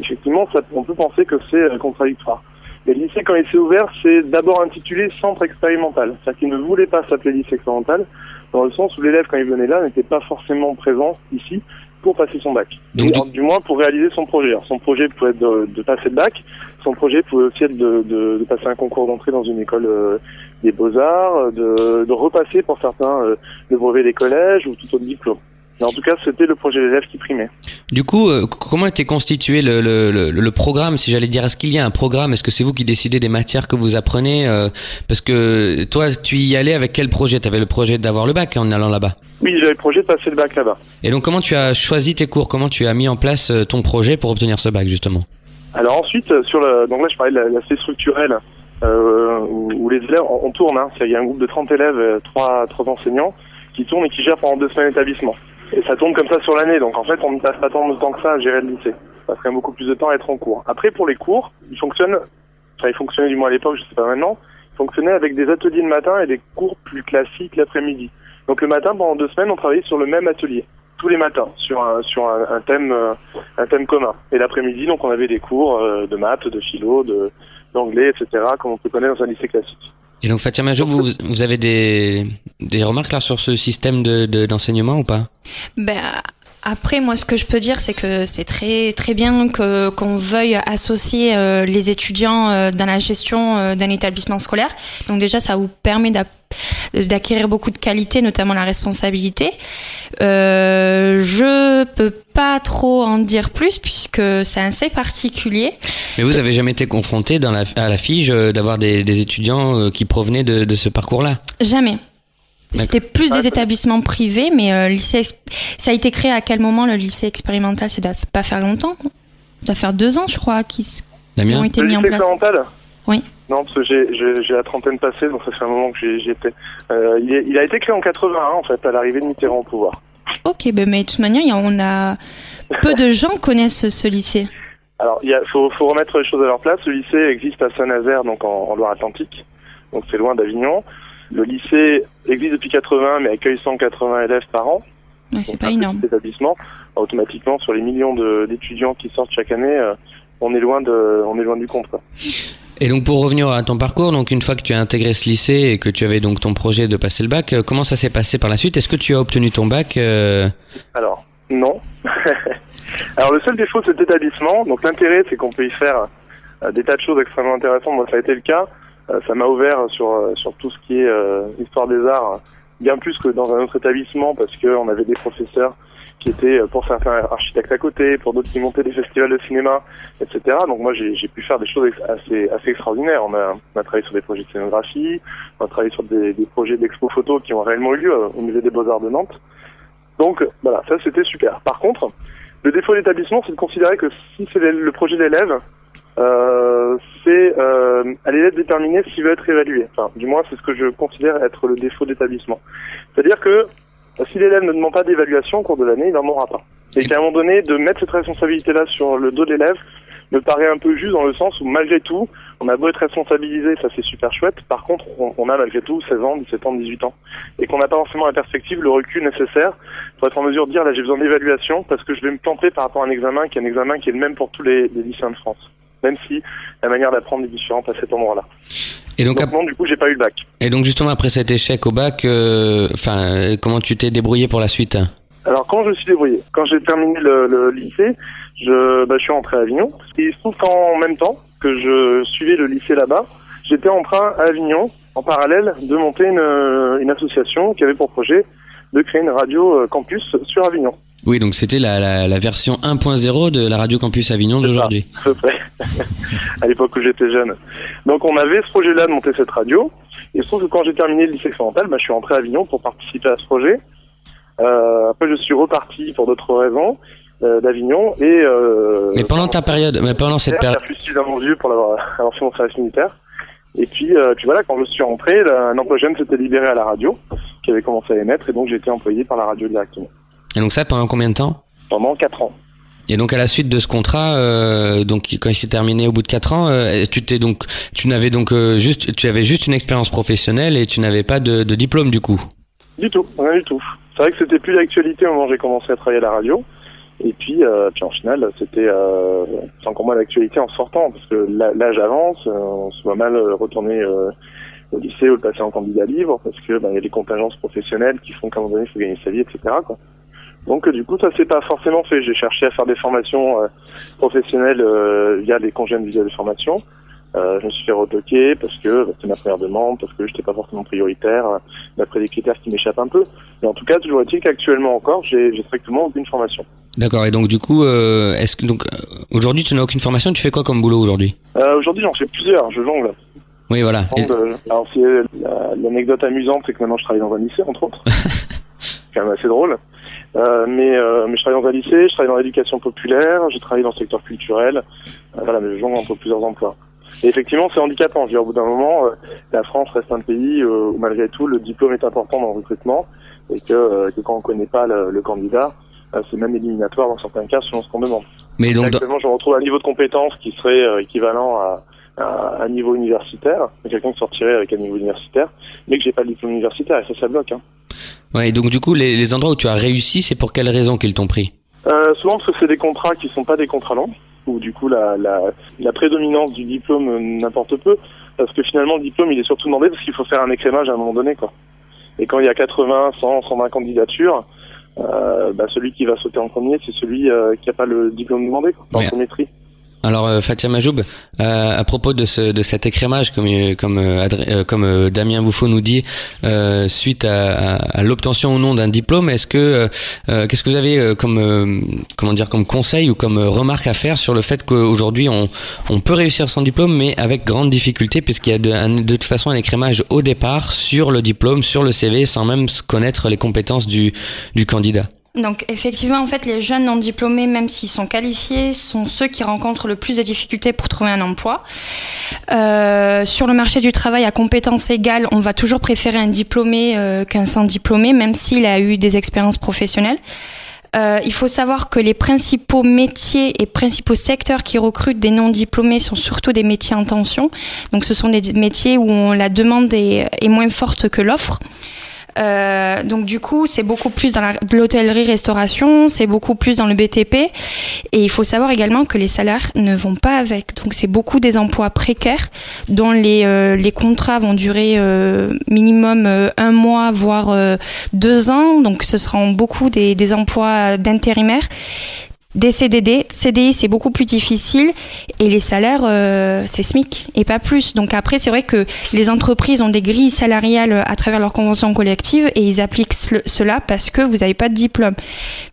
effectivement ça, on peut penser que c'est contradictoire. Le lycée, quand il s'est ouvert, c'est d'abord intitulé Centre expérimental. C'est-à-dire qu'il ne voulait pas s'appeler lycée expérimental, dans le sens où l'élève, quand il venait là, n'était pas forcément présent ici pour passer son bac. Donc, du moins pour réaliser son projet. Alors, son projet pouvait être de, de passer le bac, son projet pouvait aussi être de, de, de passer un concours d'entrée dans une école euh, des beaux-arts, de, de repasser pour certains euh, le brevet des collèges ou tout autre diplôme. Mais en tout cas, c'était le projet d'élève qui primait. Du coup, euh, comment était constitué le, le, le, le programme, si j'allais dire Est-ce qu'il y a un programme? Est-ce que c'est vous qui décidez des matières que vous apprenez euh, Parce que toi, tu y allais avec quel projet? Tu avais le projet d'avoir le bac en allant là-bas. Oui, j'avais le projet de passer le bac là-bas. Et donc, comment tu as choisi tes cours? Comment tu as mis en place euh, ton projet pour obtenir ce bac, justement? Alors ensuite, sur le, donc là je parlais de la- l'aspect structurel, euh, où, où les élèves, on, on tourne, hein, il y a un groupe de 30 élèves, euh, trois, trois enseignants, qui tournent et qui gèrent pendant deux semaines l'établissement. Et ça tourne comme ça sur l'année, donc en fait on ne passe pas tant de temps que ça à gérer le lycée. On passe quand même beaucoup plus de temps à être en cours. Après pour les cours, ils fonctionnent, enfin ils fonctionnaient du moins à l'époque, je sais pas maintenant, ils fonctionnaient avec des ateliers le matin et des cours plus classiques l'après-midi. Donc le matin, pendant deux semaines, on travaillait sur le même atelier tous les matins sur un sur un, un thème euh, un thème commun. Et l'après-midi, donc on avait des cours euh, de maths, de philo, de d'anglais, etc. comme on peut connaître dans un lycée classique. Et donc, Fatia Majo, vous, avez des, des remarques là sur ce système de- de- d'enseignement ou pas? Ben, après, moi, ce que je peux dire, c'est que c'est très très bien que qu'on veuille associer euh, les étudiants euh, dans la gestion euh, d'un établissement scolaire. Donc déjà, ça vous permet d'acquérir beaucoup de qualités, notamment la responsabilité. Je peux pas trop en dire plus puisque c'est assez particulier. Mais vous avez jamais été confronté dans la, à la FIGE d'avoir des, des étudiants qui provenaient de, de ce parcours-là? Jamais. C'était plus des établissements privés, mais euh, lycée, ça a été créé à quel moment le lycée expérimental? Ça doit pas faire longtemps. Ça doit faire deux ans, je crois, qui, qui ont été Le mis en lycée place. expérimental? Oui. Non, parce que j'ai la trentaine passée, donc ça fait un moment que j'y étais. Euh, il, est- il a été créé en 81, en fait, à l'arrivée de Mitterrand au pouvoir. Ok, ben, mais de toute manière, on a peu de gens connaissent ce, ce lycée. Alors, il faut remettre les choses à leur place. Le lycée existe à Saint-Nazaire, donc en, en Loire-Atlantique, donc c'est loin d'Avignon. Le lycée existe depuis 80, mais accueille 180 élèves par an. Ouais, c'est pas énorme. Établissement, automatiquement, sur les millions d'étudiants qui sortent chaque année, euh, on est loin de, on est loin du compte. Quoi. Et donc pour revenir à ton parcours, donc une fois que tu as intégré ce lycée et que tu avais donc ton projet de passer le bac, euh, comment ça s'est passé par la suite? Est-ce que tu as obtenu ton bac euh, Alors, non. [LAUGHS] Alors, le seul défaut de cet établissement, donc l'intérêt, c'est qu'on peut y faire euh, des tas de choses extrêmement intéressantes. Moi, ça a été le cas. Euh, ça m'a ouvert sur, euh, sur tout ce qui est euh, histoire des arts, bien plus que dans un autre établissement, parce qu'on avait des professeurs qui étaient, pour certains, architectes à côté, pour d'autres qui montaient des festivals de cinéma, etc. Donc moi, j'ai pu faire des choses assez, assez extraordinaires. On a, on a travaillé sur des projets de scénographie, on a travaillé sur des, des projets d'expo photo qui ont réellement eu lieu au musée des Beaux-Arts de Nantes. Donc voilà, ça c'était super. Par contre, le défaut de l'établissement, c'est de considérer que si c'est le projet d'élève, euh, c'est euh, à l'élève de déterminer s'il veut être évalué. Enfin, du moins, c'est ce que je considère être le défaut d'établissement. C'est-à-dire que si l'élève ne demande pas d'évaluation au cours de l'année, il n'en aura pas. Et qu'à un moment donné, de mettre cette responsabilité-là sur le dos de l'élève me paraît un peu juste dans le sens où malgré tout, on a beau être responsabilisé, ça c'est super chouette. Par contre, on, a malgré tout 16 ans, 17 ans, 18 ans, et qu'on n'a pas forcément la perspective, le recul nécessaire pour être en mesure de dire là j'ai besoin d'évaluation parce que je vais me planter par rapport à un examen qui est un examen qui est le même pour tous les, lycéens de France, même si la manière d'apprendre est différente à cet endroit-là. Et donc, non, du coup, j'ai pas eu le bac. Et donc justement après cet échec au bac, euh, enfin, comment tu t'es débrouillé pour la suite alors quand je suis débrouillé, quand j'ai terminé le, lycée, je, bah, je suis rentré à Avignon. Et il se trouve qu'en même temps que je suivais le lycée là-bas, j'étais en train à Avignon, en parallèle, de monter une, une association qui avait pour projet de créer une radio euh, campus sur Avignon. Oui, donc c'était la, la, la, version 1.0 de la radio campus Avignon d'aujourd'hui. À peu près, à l'époque où j'étais jeune. Donc on avait ce projet-là de monter cette radio. Et se trouve que quand j'ai terminé le lycée expérimental, bah, je suis rentré à Avignon pour participer à ce projet. Euh, après, je suis reparti pour d'autres raisons euh, d'Avignon et. Euh, mais pendant ta période, mais pendant cette période. Je suis suffisamment vieux pour l'avoir [LAUGHS] avoir fait mon service militaire. Et puis, euh, puis voilà, quand je suis rentré, un emploi jeune s'était libéré à la radio, qui avait commencé à émettre, et donc j'ai été employé par la radio directement. Et donc ça, pendant combien de temps Pendant 4 ans. Et donc à la suite de ce contrat, euh, donc quand il s'est terminé au bout de 4 ans, euh, tu t'es donc, tu n'avais donc euh, juste, tu avais juste une expérience professionnelle et tu n'avais pas de, de diplôme du coup. Du tout, rien du tout. C'est vrai que c'était plus d'actualité au moment où j'ai commencé à travailler à la radio. Et puis, euh, puis en final, c'était euh, encore moins d'actualité en sortant, parce que l'âge avance, euh, on se voit mal retourner euh, au lycée ou le passer en candidat libre, parce que ben, il y a des contingences professionnelles qui font qu'à un moment donné, il faut gagner sa vie, etc. Quoi. Donc du coup, ça s'est pas forcément fait. J'ai cherché à faire des formations professionnelles via les congés individuels de formation. Euh, je me suis fait retoquer parce que c'était ma première demande, parce que j'étais pas forcément prioritaire, euh, d'après des critères qui m'échappent un peu. Mais en tout cas, toujours est-il qu'actuellement encore, j'ai strictement aucune formation. D'accord. Et donc du coup, euh, est-ce que donc aujourd'hui tu n'as aucune formation? Tu fais quoi comme boulot aujourd'hui? Euh, Aujourd'hui, j'en fais plusieurs. Je jongle. Oui, voilà. alors, l'anecdote amusante, c'est que maintenant je travaille dans un lycée, entre autres. [LAUGHS] c'est quand même assez drôle. Euh, mais, euh, mais je travaille dans un lycée, je travaille dans l'éducation populaire, j'ai travaillé dans le secteur culturel. voilà, mais je jongle entre plusieurs emplois. Et effectivement, c'est handicapant. Je veux dire, au bout d'un moment, euh, la France reste un pays euh, où malgré tout, le diplôme est important dans le recrutement et que, euh, que quand on ne connaît pas le, le candidat, c'est même éliminatoire dans certains cas selon ce qu'on demande. Mais donc, Exactement, je retrouve un niveau de compétence qui serait équivalent à, à un niveau universitaire, quelqu'un qui sortirait avec un niveau universitaire, mais que j'ai pas le diplôme universitaire, et ça, ça bloque. Hein. Ouais, et donc du coup, les, les endroits où tu as réussi, c'est pour quelles raisons qu'ils t'ont pris? Euh, Souvent parce que c'est des contrats qui sont pas des contrats longs où du coup la, la, la prédominance du diplôme euh, n'importe peu, parce que finalement le diplôme il est surtout demandé parce qu'il faut faire un écrémage à un moment donné quoi. Et quand il y a 80, 100, 120 candidatures, euh, bah, celui qui va sauter en premier, c'est celui euh, qui n'a pas le diplôme demandé quoi, dans son maîtrise. Alors euh, Fatia Majoub, euh, à propos de, ce, de cet écrémage, comme euh, comme comme Damien Bouffon nous dit, suite à, à, l'obtention ou non d'un diplôme, est-ce que qu'est-ce que vous avez comme comment dire comme conseil ou comme remarque à faire sur le fait qu'aujourd'hui on on peut réussir sans diplôme, mais avec grande difficulté, puisqu'il y a de, de toute façon un écrémage au départ sur le diplôme, sur le CV, sans même connaître les compétences du du candidat? Donc effectivement, en fait, les jeunes non diplômés, même s'ils sont qualifiés, sont ceux qui rencontrent le plus de difficultés pour trouver un emploi. Euh, sur le marché du travail, à compétences égales, on va toujours préférer un diplômé euh, qu'un sans diplômé, même s'il a eu des expériences professionnelles. Euh, il faut savoir que les principaux métiers et principaux secteurs qui recrutent des non-diplômés sont surtout des métiers en tension. Donc ce sont des métiers où la demande est, est moins forte que l'offre. Euh, donc du coup, c'est beaucoup plus dans l'hôtellerie-restauration, c'est beaucoup plus dans le BTP. Et il faut savoir également que les salaires ne vont pas avec. Donc c'est beaucoup des emplois précaires dont les, euh, les contrats vont durer euh, minimum euh, un mois, voire euh, deux ans. Donc ce seront beaucoup des, des emplois d'intérimaires des CDD, CDI c'est beaucoup plus difficile et les salaires euh, c'est SMIC et pas plus. Donc après c'est vrai que les entreprises ont des grilles salariales à travers leurs conventions collectives et ils appliquent cela parce que vous n'avez pas de diplôme.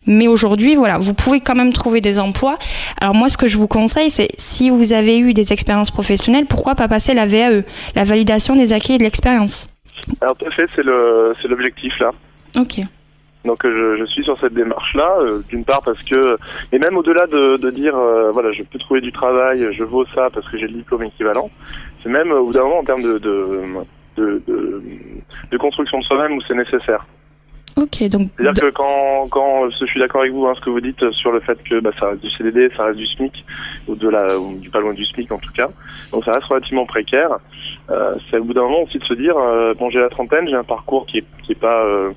Mais aujourd'hui voilà, vous pouvez quand même trouver des emplois. Alors moi ce que je vous conseille c'est si vous avez eu des expériences professionnelles, pourquoi pas passer la VAE, la validation des acquis et de l'expérience. Alors tout à fait, c'est le c'est l'objectif là. OK. Donc je, je, suis sur cette démarche-là, euh, d'une part parce que, et même au-delà de, de dire, euh, voilà, je peux trouver du travail, je vaux ça parce que j'ai le diplôme équivalent, c'est même au bout d'un moment en termes de, de, de, de, construction de soi-même où c'est nécessaire. Ok, donc. C'est-à-dire que quand, quand je suis d'accord avec vous, hein, ce que vous dites sur le fait que bah, ça reste du CDD, ça reste du SMIC, ou de la, ou du pas loin du SMIC en tout cas, donc ça reste relativement précaire. Euh, c'est au bout d'un moment aussi de se dire, euh, bon j'ai la trentaine, j'ai un parcours qui est, qui est pas, euh,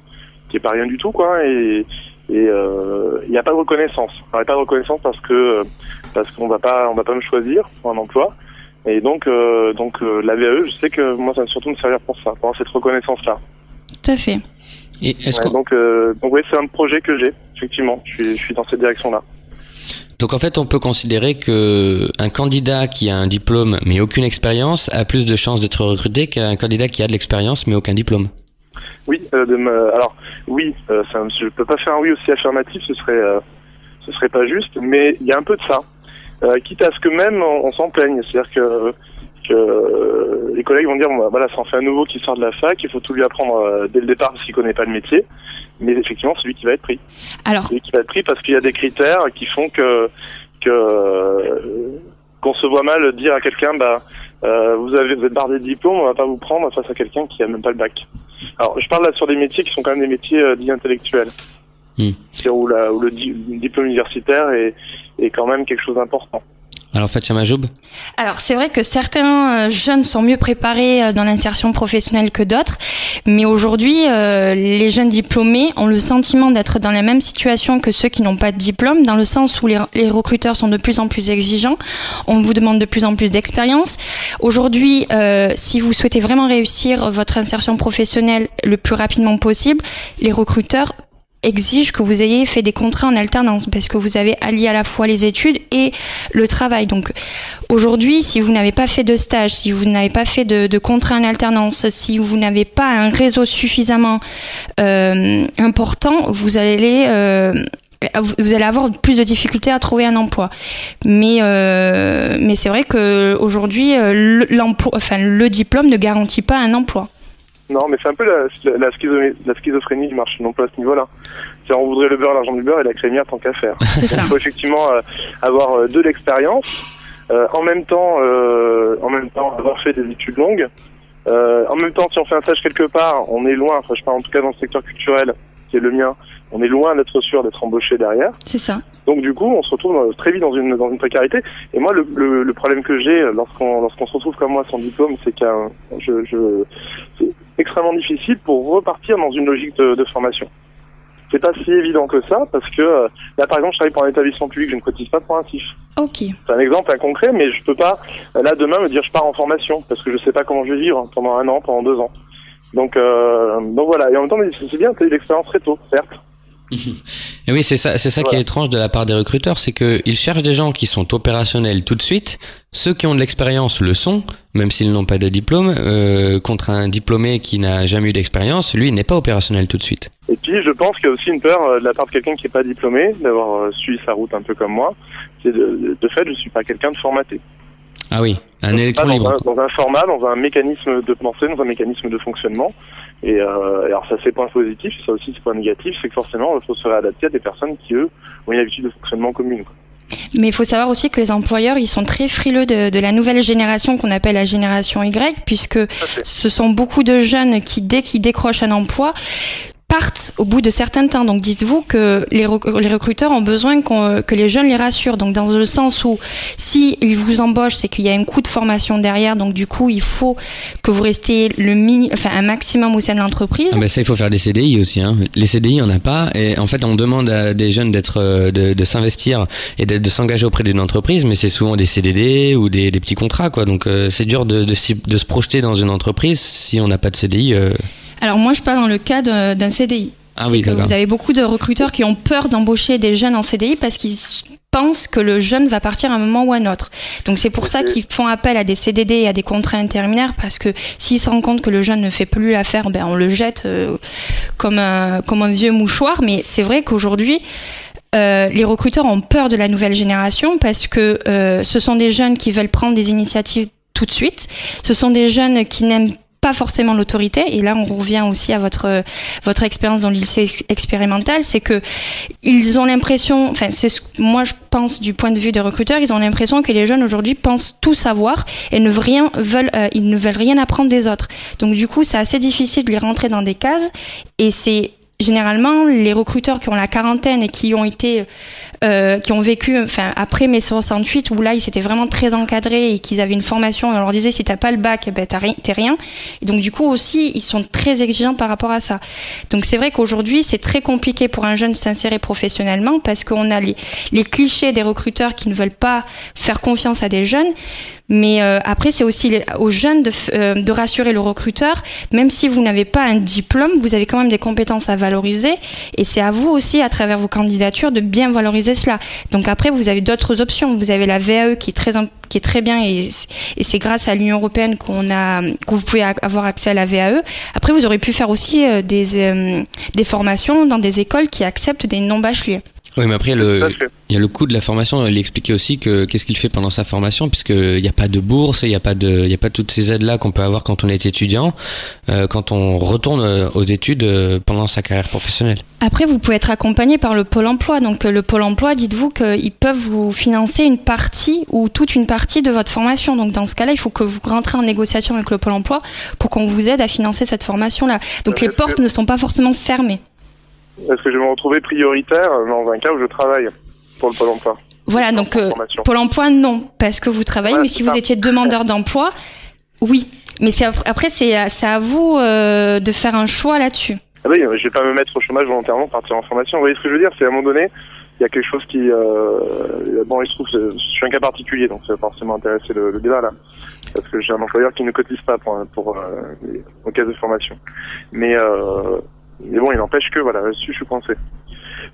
qui est pas rien du tout quoi, et et euh, il n'y a pas de reconnaissance. Il n'y a pas de reconnaissance parce que parce qu'on va pas, on va pas me choisir pour un emploi. Et donc, euh, donc euh, la VAE, je sais que moi, ça va surtout me servir pour ça, pour avoir cette reconnaissance-là. Tout à fait. Et est-ce Ouais, qu'on- donc, euh, donc oui, c'est un projet que j'ai, effectivement. Je suis, je suis dans cette direction-là. Donc en fait, on peut considérer que un candidat qui a un diplôme mais aucune expérience a plus de chances d'être recruté qu'un candidat qui a de l'expérience mais aucun diplôme. Oui, euh, de me- alors oui, euh, ça, je peux pas faire un oui aussi affirmatif, ce serait, euh, ce serait pas juste, mais il y a un peu de ça. Euh, quitte à ce que même on, on s'en plaigne, c'est-à-dire que, que euh, les collègues vont dire bon, bah, voilà, ça en fait un nouveau qui sort de la fac, il faut tout lui apprendre euh, dès le départ parce qu'il connaît pas le métier, mais effectivement c'est lui qui va être pris. Alors, C'est lui qui va être pris parce qu'il y a des critères qui font que que euh, qu'on se voit mal dire à quelqu'un bah euh, vous avez vous êtes bardé de diplôme, on va pas vous prendre face à quelqu'un qui a même pas le bac. Alors je parle là sur des métiers qui sont quand même des métiers euh, dits intellectuels. Hmm. C'est-à-dire où, la- où le di- diplôme universitaire est, est quand même quelque chose d'important. Alors Fatia Majoub Alors c'est vrai que certains euh, jeunes sont mieux préparés euh, dans l'insertion professionnelle que d'autres, mais aujourd'hui euh, les jeunes diplômés ont le sentiment d'être dans la même situation que ceux qui n'ont pas de diplôme, dans le sens où les, recruteurs sont de plus en plus exigeants, on vous demande de plus en plus d'expérience. Aujourd'hui, si vous souhaitez vraiment réussir votre insertion professionnelle le plus rapidement possible, les recruteurs exigent que vous ayez fait des contrats en alternance parce que vous avez allié à la fois les études et le travail. Donc aujourd'hui, si vous n'avez pas fait de stage, si vous n'avez pas fait de, de contrat en alternance, si vous n'avez pas un réseau suffisamment euh, important, vous allez euh, vous allez avoir plus de difficultés à trouver un emploi. Mais, euh, mais c'est vrai que aujourd'hui, le- l'emploi, enfin, le diplôme ne garantit pas un emploi. Non, mais c'est un peu la, la, la schizophrénie du marché de l'emploi à ce niveau-là. C'est-à-dire, on voudrait le beurre, l'argent du beurre et la crémière tant qu'à faire. Il faut effectivement euh, avoir euh, de l'expérience, euh, en même temps, euh, en même temps avoir fait des études longues. Euh, en même temps, si on fait un stage quelque part, on est loin. Enfin, je parle en tout cas dans le secteur culturel, qui est le mien. On est loin d'être sûr d'être embauché derrière. C'est ça. Donc du coup, on se retrouve très vite dans une dans une précarité. Et moi, le, le, le problème que j'ai lorsqu'on lorsqu'on se retrouve comme moi sans diplôme, c'est qu'un je, je extrêmement difficile pour repartir dans une logique de, de formation. C'est pas si évident que ça parce que euh, là, par exemple, je travaille pour un établissement public, je ne cotise pas pour un CIF. Ok. C'est un exemple un concret, mais je peux pas euh, là demain me dire je pars en formation parce que je sais pas comment je vais vivre pendant un an, pendant deux ans. Donc euh, donc voilà. Et en même temps, c'est c'est bien, as eu l'expérience très tôt, certes. Et oui, c'est ça, c'est ça qui est étrange de la part des recruteurs, c'est qu'ils cherchent des gens qui sont opérationnels tout de suite. Ceux qui ont de l'expérience le sont, même s'ils n'ont pas de diplôme. Euh, contre un diplômé qui n'a jamais eu d'expérience, lui, n'est pas opérationnel tout de suite. Et puis, je pense qu'il y a aussi une peur euh, de la part de quelqu'un qui n'est pas diplômé, d'avoir euh, suivi sa route un peu comme moi. C'est de, fait, je suis pas quelqu'un de formaté. Ah oui, un électron dans, libre. un, dans un format, dans un mécanisme de pensée, dans un mécanisme de fonctionnement. Et euh, alors ça, c'est point positif, ça aussi, c'est point négatif, c'est que forcément, il faut se réadapter à des personnes qui, eux, ont une habitude de fonctionnement commune. quoi. Mais il faut savoir aussi que les employeurs, ils sont très frileux de, de la nouvelle génération qu'on appelle la génération Y, puisque ce sont beaucoup de jeunes qui, dès qu'ils décrochent un emploi, partent au bout de certains temps. Donc dites-vous que les, rec- les recruteurs ont besoin que les jeunes les rassurent. Donc dans le sens où si ils vous embauchent, c'est qu'il y a un coût de formation derrière. Donc du coup, il faut que vous restiez le mini, enfin un maximum au sein de l'entreprise. Ben ça, il faut faire des CDI aussi. Hein. Les CDI, on n'a pas. Et en fait, on demande à des jeunes d'être, euh, de, s'investir et de, s'engager auprès d'une entreprise, mais c'est souvent des CDD ou des, petits contrats, quoi. Donc euh, c'est dur de se projeter dans une entreprise si on n'a pas de CDI. euh. Alors moi, je parle dans le cas d'un CDI. Ah oui, que vous avez beaucoup de recruteurs qui ont peur d'embaucher des jeunes en CDI parce qu'ils pensent que le jeune va partir à un moment ou à un autre. Donc c'est pour ça qu'ils font appel à des CDD et à des contrats interminaires parce que s'ils se rendent compte que le jeune ne fait plus l'affaire, ben on le jette euh, comme un comme un vieux mouchoir. Mais c'est vrai qu'aujourd'hui euh, les recruteurs ont peur de la nouvelle génération parce que euh, ce sont des jeunes qui veulent prendre des initiatives tout de suite. Ce sont des jeunes qui n'aiment pas forcément l'autorité. Et là, on revient aussi à votre votre expérience dans le lycée ex- expérimental, c'est que ils ont l'impression, enfin, c'est ce moi je pense du point de vue des recruteurs, ils ont l'impression que les jeunes aujourd'hui pensent tout savoir et ne rien veulent, euh, ils ne veulent rien apprendre des autres. Donc du coup, c'est assez difficile de les rentrer dans des cases et c'est généralement, les recruteurs qui ont la quarantaine et qui ont été, euh, qui ont vécu, enfin, après mai 68, où là, ils étaient vraiment très encadrés et qu'ils avaient une formation, et on leur disait, si t'as pas le bac, eh ben, t'es rien. Et donc, du coup, aussi, ils sont très exigeants par rapport à ça. Donc, c'est vrai qu'aujourd'hui, c'est très compliqué pour un jeune de s'insérer professionnellement parce qu'on a les, les clichés des recruteurs qui ne veulent pas faire confiance à des jeunes. Mais euh, après, c'est aussi aux jeunes de, euh, de, rassurer le recruteur, même si vous n'avez pas un diplôme, vous avez quand même des compétences à valoriser. Et c'est à vous aussi, à travers vos candidatures, de bien valoriser cela. Donc après, vous avez d'autres options. Vous avez la VAE qui est très qui est très bien et, c'est grâce à l'Union européenne qu'on a que vous pouvez avoir accès à la VAE. Après, vous aurez pu faire aussi euh, des, des formations dans des écoles qui acceptent des non bacheliers. Oui, mais après, le, il y a le coût de la formation. Il expliquait aussi que qu'est-ce qu'il fait pendant sa formation, puisqu'il n'y a pas de bourse, il n'y a pas de, il y a pas toutes ces aides-là qu'on peut avoir quand on est étudiant, euh, quand on retourne euh, aux études euh, pendant sa carrière professionnelle. Après, vous pouvez être accompagné par le Pôle emploi. Donc, le Pôle emploi, dites-vous qu'ils peuvent vous financer une partie ou toute une partie de votre formation. Donc, dans ce cas-là, il faut que vous rentrez en négociation avec le Pôle emploi pour qu'on vous aide à financer cette formation-là. Donc, les portes ne sont pas forcément fermées. Est-ce que je vais me retrouver prioritaire dans un cas où je travaille pour le Pôle emploi Voilà, donc euh, Pôle emploi, non, parce que vous travaillez, mais si vous étiez demandeur d'emploi, oui. Mais après, c'est à vous euh, de faire un choix là-dessus. Ah oui, je vais pas me mettre au chômage volontairement, partir en formation. Vous voyez ce que je veux dire? C'est à un moment donné, il y a quelque chose qui... Euh, bon, il se trouve, je suis un cas particulier, donc ça va forcément intéresser le, le débat là. Parce que j'ai un employeur qui ne cotise pas pour, pour euh, cas de formation. Mais euh, mais bon, il n'empêche que voilà, là-dessus, je suis coincé.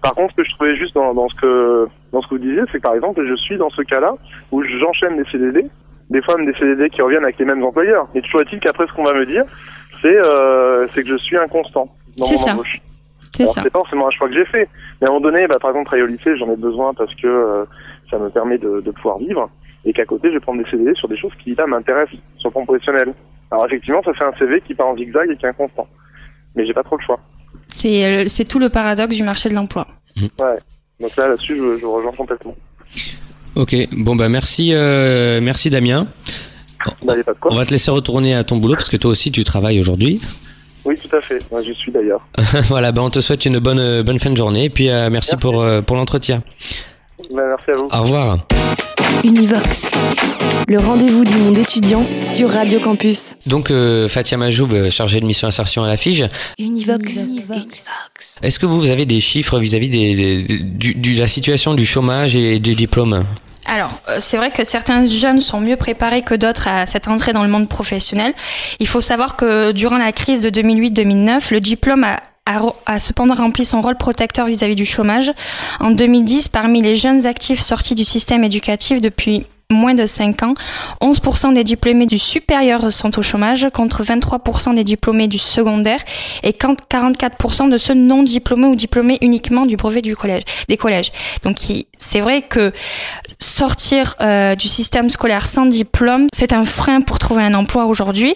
Par contre, ce que je trouvais juste dans, dans, ce que dans ce que vous disiez, c'est que par exemple, je suis dans ce cas-là où j'enchaîne des CDD, des fois même des CDD qui reviennent avec les mêmes employeurs. Mais toujours est-il qu'après, ce qu'on va me dire, c'est euh, c'est que je suis inconstant dans mon ça. embauche. C'est ça. C'est pas forcément un choix que j'ai fait. Mais à un moment donné, bah, par exemple, travailler au lycée, j'en ai besoin parce que euh, ça me permet de, de pouvoir vivre. Et qu'à côté, je vais prendre des CDD sur des choses qui, là, m'intéressent sur le plan professionnel. Alors effectivement, ça fait un CV qui part en zigzag et qui est inconstant. Mais j'ai pas trop le choix. Euh, c'est tout le paradoxe du marché de l'emploi. Mmh. Ouais. Donc là, là-dessus, je, je, rejoins complètement. Ok. Bon, bah merci, euh, merci Damien. Bah, pas de quoi. On va te laisser retourner à ton boulot parce que toi aussi, tu travailles aujourd'hui. Oui, tout à fait. Moi, je suis d'ailleurs. [LAUGHS] voilà, bah, on te souhaite une bonne, bonne fin de journée et puis euh, merci, pour, pour l'entretien. Bah, merci à vous. Au revoir. Univox, le rendez-vous du monde étudiant sur Radio Campus. Donc euh, Fatia Majoub, euh, chargée de mission insertion à la FIGE. Univox. Est-ce que vous, avez des chiffres vis-à-vis de la situation du chômage et des diplômes? Alors, euh, c'est vrai que certains jeunes sont mieux préparés que d'autres à cette entrée dans le monde professionnel. Il faut savoir que durant la crise de 2008-2009, le diplôme a a, cependant rempli son rôle protecteur vis-à-vis du chômage. En 2010, parmi les jeunes actifs sortis du système éducatif depuis moins de 5 ans, 11% des diplômés du supérieur sont au chômage contre 23% des diplômés du secondaire et 44% de ceux non diplômés ou diplômés uniquement du brevet du collège, des collèges. Donc c'est vrai que sortir euh, du système scolaire sans diplôme, c'est un frein pour trouver un emploi aujourd'hui,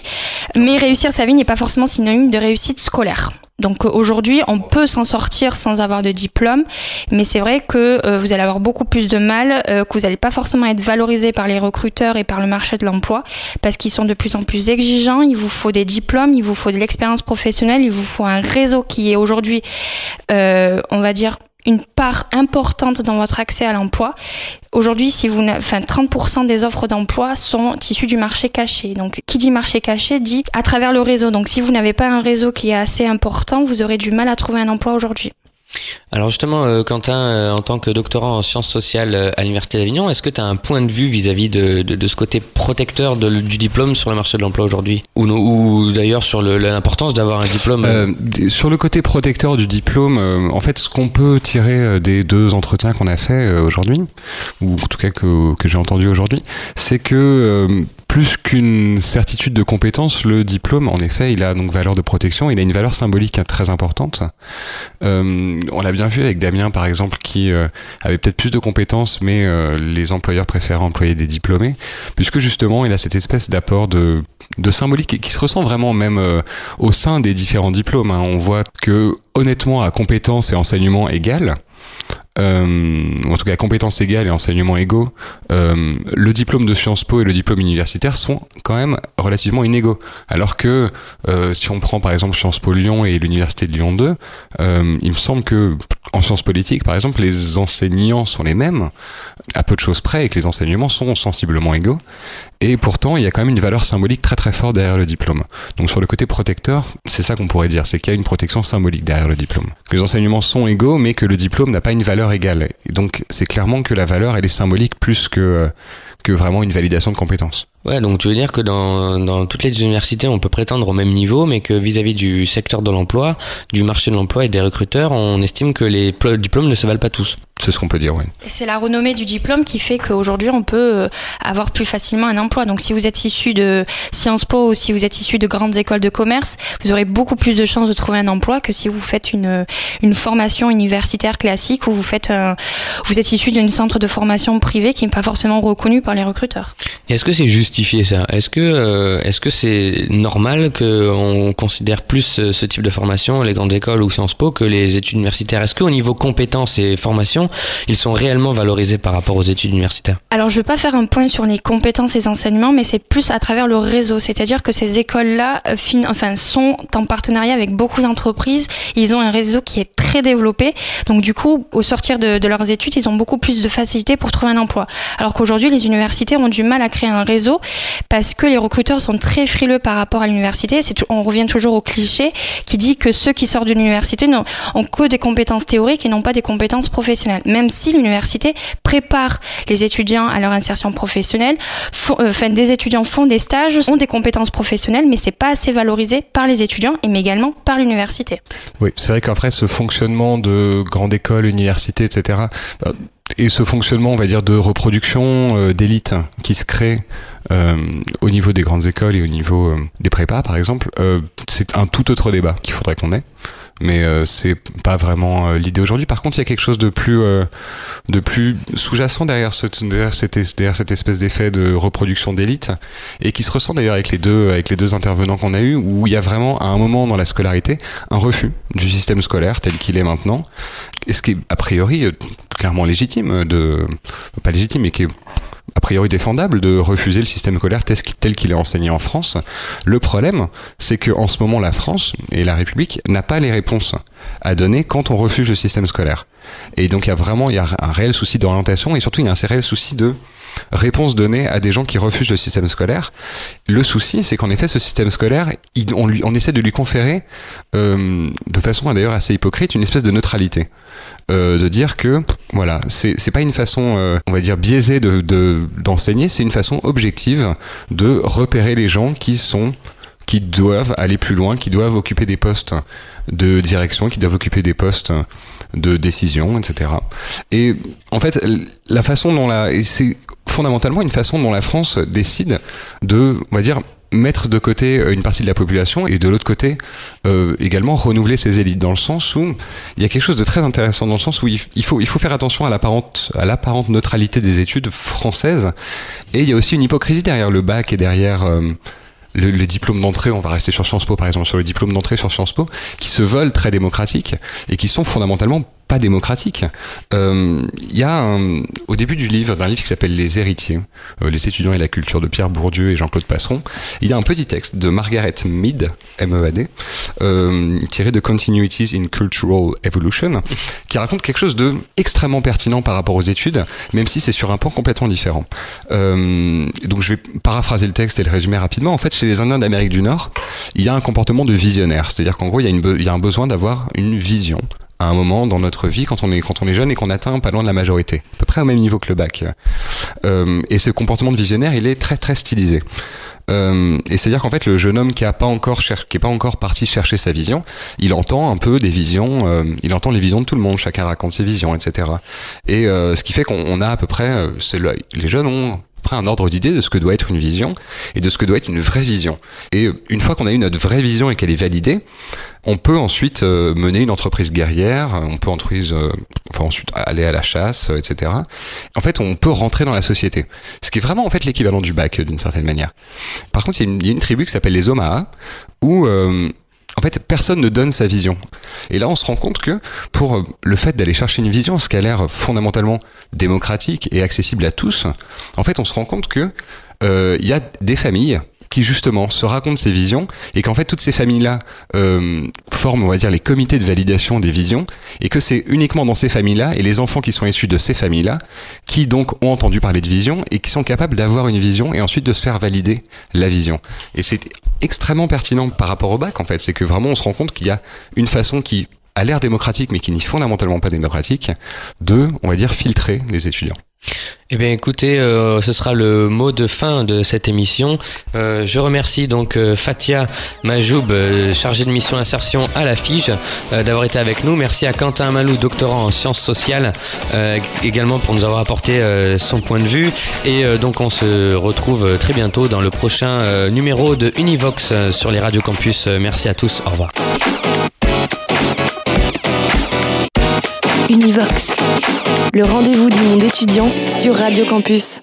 mais réussir sa vie n'est pas forcément synonyme de réussite scolaire. Donc euh, aujourd'hui, on peut s'en sortir sans avoir de diplôme, mais c'est vrai que euh, vous allez avoir beaucoup plus de mal, euh, que vous n'allez pas forcément être valorisé par les recruteurs et par le marché de l'emploi, parce qu'ils sont de plus en plus exigeants. Il vous faut des diplômes, il vous faut de l'expérience professionnelle, il vous faut un réseau qui est aujourd'hui, on va dire, une part importante dans votre accès à l'emploi. Aujourd'hui, si vous, enfin, 30% des offres d'emploi sont issues du marché caché. Donc, qui dit marché caché dit à travers le réseau. Donc, si vous n'avez pas un réseau qui est assez important, vous aurez du mal à trouver un emploi aujourd'hui. Alors justement, euh, Quentin, euh, en tant que doctorant en sciences sociales euh, à l'Université d'Avignon, est-ce que tu as un point de vue vis-à-vis de, ce côté protecteur du diplôme sur le marché de l'emploi aujourd'hui? Ou, ou d'ailleurs sur l'importance d'avoir un diplôme Sur le côté protecteur du diplôme, en fait, ce qu'on peut tirer des deux entretiens qu'on a fait aujourd'hui, ou en tout cas que, j'ai entendu aujourd'hui, c'est que plus qu'une certitude de compétence, le diplôme, en effet, il a donc valeur de protection, il a une valeur symbolique très importante. On l'a bien vu avec Damien, par exemple, qui euh, avait peut-être plus de compétences, mais euh, les employeurs préfèrent employer des diplômés, puisque justement, il a cette espèce d'apport de, de symbolique qui se ressent vraiment même au sein des différents diplômes. Hein. On voit que, honnêtement, à compétences et enseignement égal, euh, en tout cas compétences égales et enseignements égaux, euh, le diplôme de Sciences Po et le diplôme universitaire sont quand même relativement inégaux. Alors que euh, si on prend par exemple Sciences Po Lyon et l'université de Lyon 2, euh, il me semble que en sciences politiques, par exemple, les enseignants sont les mêmes, à peu de choses près, et que les enseignements sont sensiblement égaux. Et pourtant, il y a quand même une valeur symbolique très très forte derrière le diplôme. Donc sur le côté protecteur, c'est ça qu'on pourrait dire, c'est qu'il y a une protection symbolique derrière le diplôme. Que les enseignements sont égaux, mais que le diplôme n'a pas une valeur donc c'est clairement que la valeur, elle est symbolique plus que, que vraiment une validation de compétences. Ouais, donc tu veux dire que dans, dans toutes les universités, on peut prétendre au même niveau, mais que vis-à-vis du secteur de l'emploi, du marché de l'emploi et des recruteurs, on estime que les diplômes ne se valent pas tous. C'est ce qu'on peut dire, oui. Et c'est la renommée du diplôme qui fait qu'aujourd'hui, on peut euh, avoir plus facilement un emploi. Donc, si vous êtes issu de Sciences Po ou si vous êtes issu de grandes écoles de commerce, vous aurez beaucoup plus de chances de trouver un emploi que si vous faites une, une formation universitaire classique ou vous faites, euh, vous êtes issu d'un centre de formation privé qui n'est pas forcément reconnu par les recruteurs. Est-ce que c'est Est-ce que euh, est-ce que c'est normal qu'on considère plus ce type de formation, les grandes écoles ou Sciences Po, que les études universitaires? Est-ce qu'au niveau compétences et formation, ils sont réellement valorisés par rapport aux études universitaires? Alors je ne veux pas faire un point sur les compétences et les enseignements, mais c'est plus à travers le réseau. C'est-à-dire que ces écoles-là euh, enfin, sont en partenariat avec beaucoup d'entreprises. Ils ont un réseau qui est très développé. Donc du coup, au sortir de, de leurs études, ils ont beaucoup plus de facilité pour trouver un emploi. Alors qu'aujourd'hui, les universités ont du mal à créer un réseau parce que les recruteurs sont très frileux par rapport à l'université. On revient toujours au cliché qui dit que ceux qui sortent de l'université n'ont que des compétences théoriques et non pas des compétences professionnelles même si l'université prépare les étudiants à leur insertion professionnelle. Euh, des étudiants font des stages, ont des compétences professionnelles, mais c'est pas assez valorisé par les étudiants et mais également par l'université. Oui, c'est vrai qu'après ce fonctionnement de grande école, université, etc. Euh, et ce fonctionnement, on va dire, de reproduction euh, d'élite qui se crée au niveau des grandes écoles et au niveau euh, des prépas, par exemple, c'est un tout autre débat qu'il faudrait qu'on ait mais euh, c'est pas vraiment euh, l'idée aujourd'hui. Par contre, il y a quelque chose de plus, euh, de plus sous-jacent derrière, ce, derrière, cette, derrière cette espèce d'effet de reproduction d'élite, et qui se ressent d'ailleurs avec les deux, avec les deux intervenants qu'on a eu, où il y a vraiment à un moment dans la scolarité un refus du système scolaire tel qu'il est maintenant, et ce qui est a priori clairement légitime, de pas légitime, mais qui est a priori défendable de refuser le système scolaire tel qu'il est enseigné en France. Le problème, c'est qu'en ce moment, la France et la République n'a pas les réponses à donner quand on refuse le système scolaire. Et donc, il y a vraiment y a un réel souci d'orientation et surtout, il y a un réel souci de réponse donnée à des gens qui refusent le système scolaire. Le souci, c'est qu'en effet, ce système scolaire, on, essaie de lui conférer, euh, de façon d'ailleurs assez hypocrite, une espèce de neutralité. Euh, de dire que, voilà, c'est pas une façon, euh, on va dire, biaisée d'enseigner, de, d'enseigner c'est une façon objective de repérer les gens qui sont qui doivent aller plus loin, qui doivent occuper des postes de direction, qui doivent occuper des postes de décision, etc. Et en fait, la façon dont la, fondamentalement une façon dont la France décide de, on va dire, mettre de côté euh, une partie de la population et de l'autre côté euh, également renouveler ses élites dans le sens où il y a quelque chose de très intéressant dans le sens où il, faut il faut faire attention à l'apparente à l'apparente neutralité des études françaises. Et il y a aussi une hypocrisie derrière le bac et derrière euh, le, le, diplôme d'entrée, on va rester sur Sciences Po par exemple, sur le diplôme d'entrée sur Sciences Po, qui se veulent très démocratiques et qui sont fondamentalement pas démocratique. Euh, il y a au début du livre, d'un livre qui s'appelle Les héritiers, euh, les étudiants et la culture de Pierre Bourdieu et Jean-Claude Passeron, il y a un petit texte de Margaret Mead, M-E-A-D, euh, tiré de Continuities in Cultural Evolution, [LAUGHS] qui raconte quelque chose de extrêmement pertinent par rapport aux études, même si c'est sur un point complètement différent. donc je vais paraphraser le texte et le résumer rapidement. En fait, chez les Indiens d'Amérique du Nord, il y a un comportement de visionnaire, c'est-à-dire qu'en gros, il y, a une, il y a un besoin d'avoir une vision à un moment dans notre vie quand on est quand on est jeune et qu'on atteint pas loin de la majorité, à peu près au même niveau que le bac. Euh, et ce comportement de visionnaire, il est très très stylisé. Euh, et c'est-à-dire qu'en fait, le jeune homme qui a pas encore qui est pas encore parti chercher sa vision, il entend un peu des visions, euh, il entend les visions de tout le monde, chacun raconte ses visions, etc. Et ce qui fait qu'on a à peu près, c'est les jeunes ont un ordre d'idée de ce que doit être une vision et de ce que doit être une vraie vision. Et une fois qu'on a eu notre vraie vision et qu'elle est validée, on peut ensuite euh, mener une entreprise guerrière, on peut euh, enfin ensuite aller à la chasse, euh, etc. En fait, on peut rentrer dans la société. Ce qui est vraiment en fait l'équivalent du bac d'une certaine manière. Par contre, il y, a une tribu qui s'appelle les Omaha, où en fait, personne ne donne sa vision. Et là, on se rend compte que pour euh, le fait d'aller chercher une vision, ce qui a l'air fondamentalement démocratique et accessible à tous, en fait, on se rend compte que euh, il y a des familles qui justement se racontent ces visions et qu'en fait toutes ces familles-là euh, forment, on va dire, les comités de validation des visions et que c'est uniquement dans ces familles-là et les enfants qui sont issus de ces familles-là qui donc ont entendu parler de vision et qui sont capables d'avoir une vision et ensuite de se faire valider la vision. Et c'est extrêmement pertinent par rapport au bac en fait, c'est que vraiment on se rend compte qu'il y a une façon qui a l'air démocratique mais qui n'est fondamentalement pas démocratique de, on va dire, filtrer les étudiants. Eh bien, écoutez, euh, ce sera le mot de fin de cette émission. Euh, je remercie donc euh, Fatia Majoub, chargée de mission insertion à la FIGE, d'avoir été avec nous. Merci à Quentin Malou, doctorant en sciences sociales, également pour nous avoir apporté son point de vue. Et donc, on se retrouve très bientôt dans le prochain numéro de Univox sur les radios campus. merci à tous. Au revoir. Univox, le rendez-vous du monde étudiant sur Radio Campus.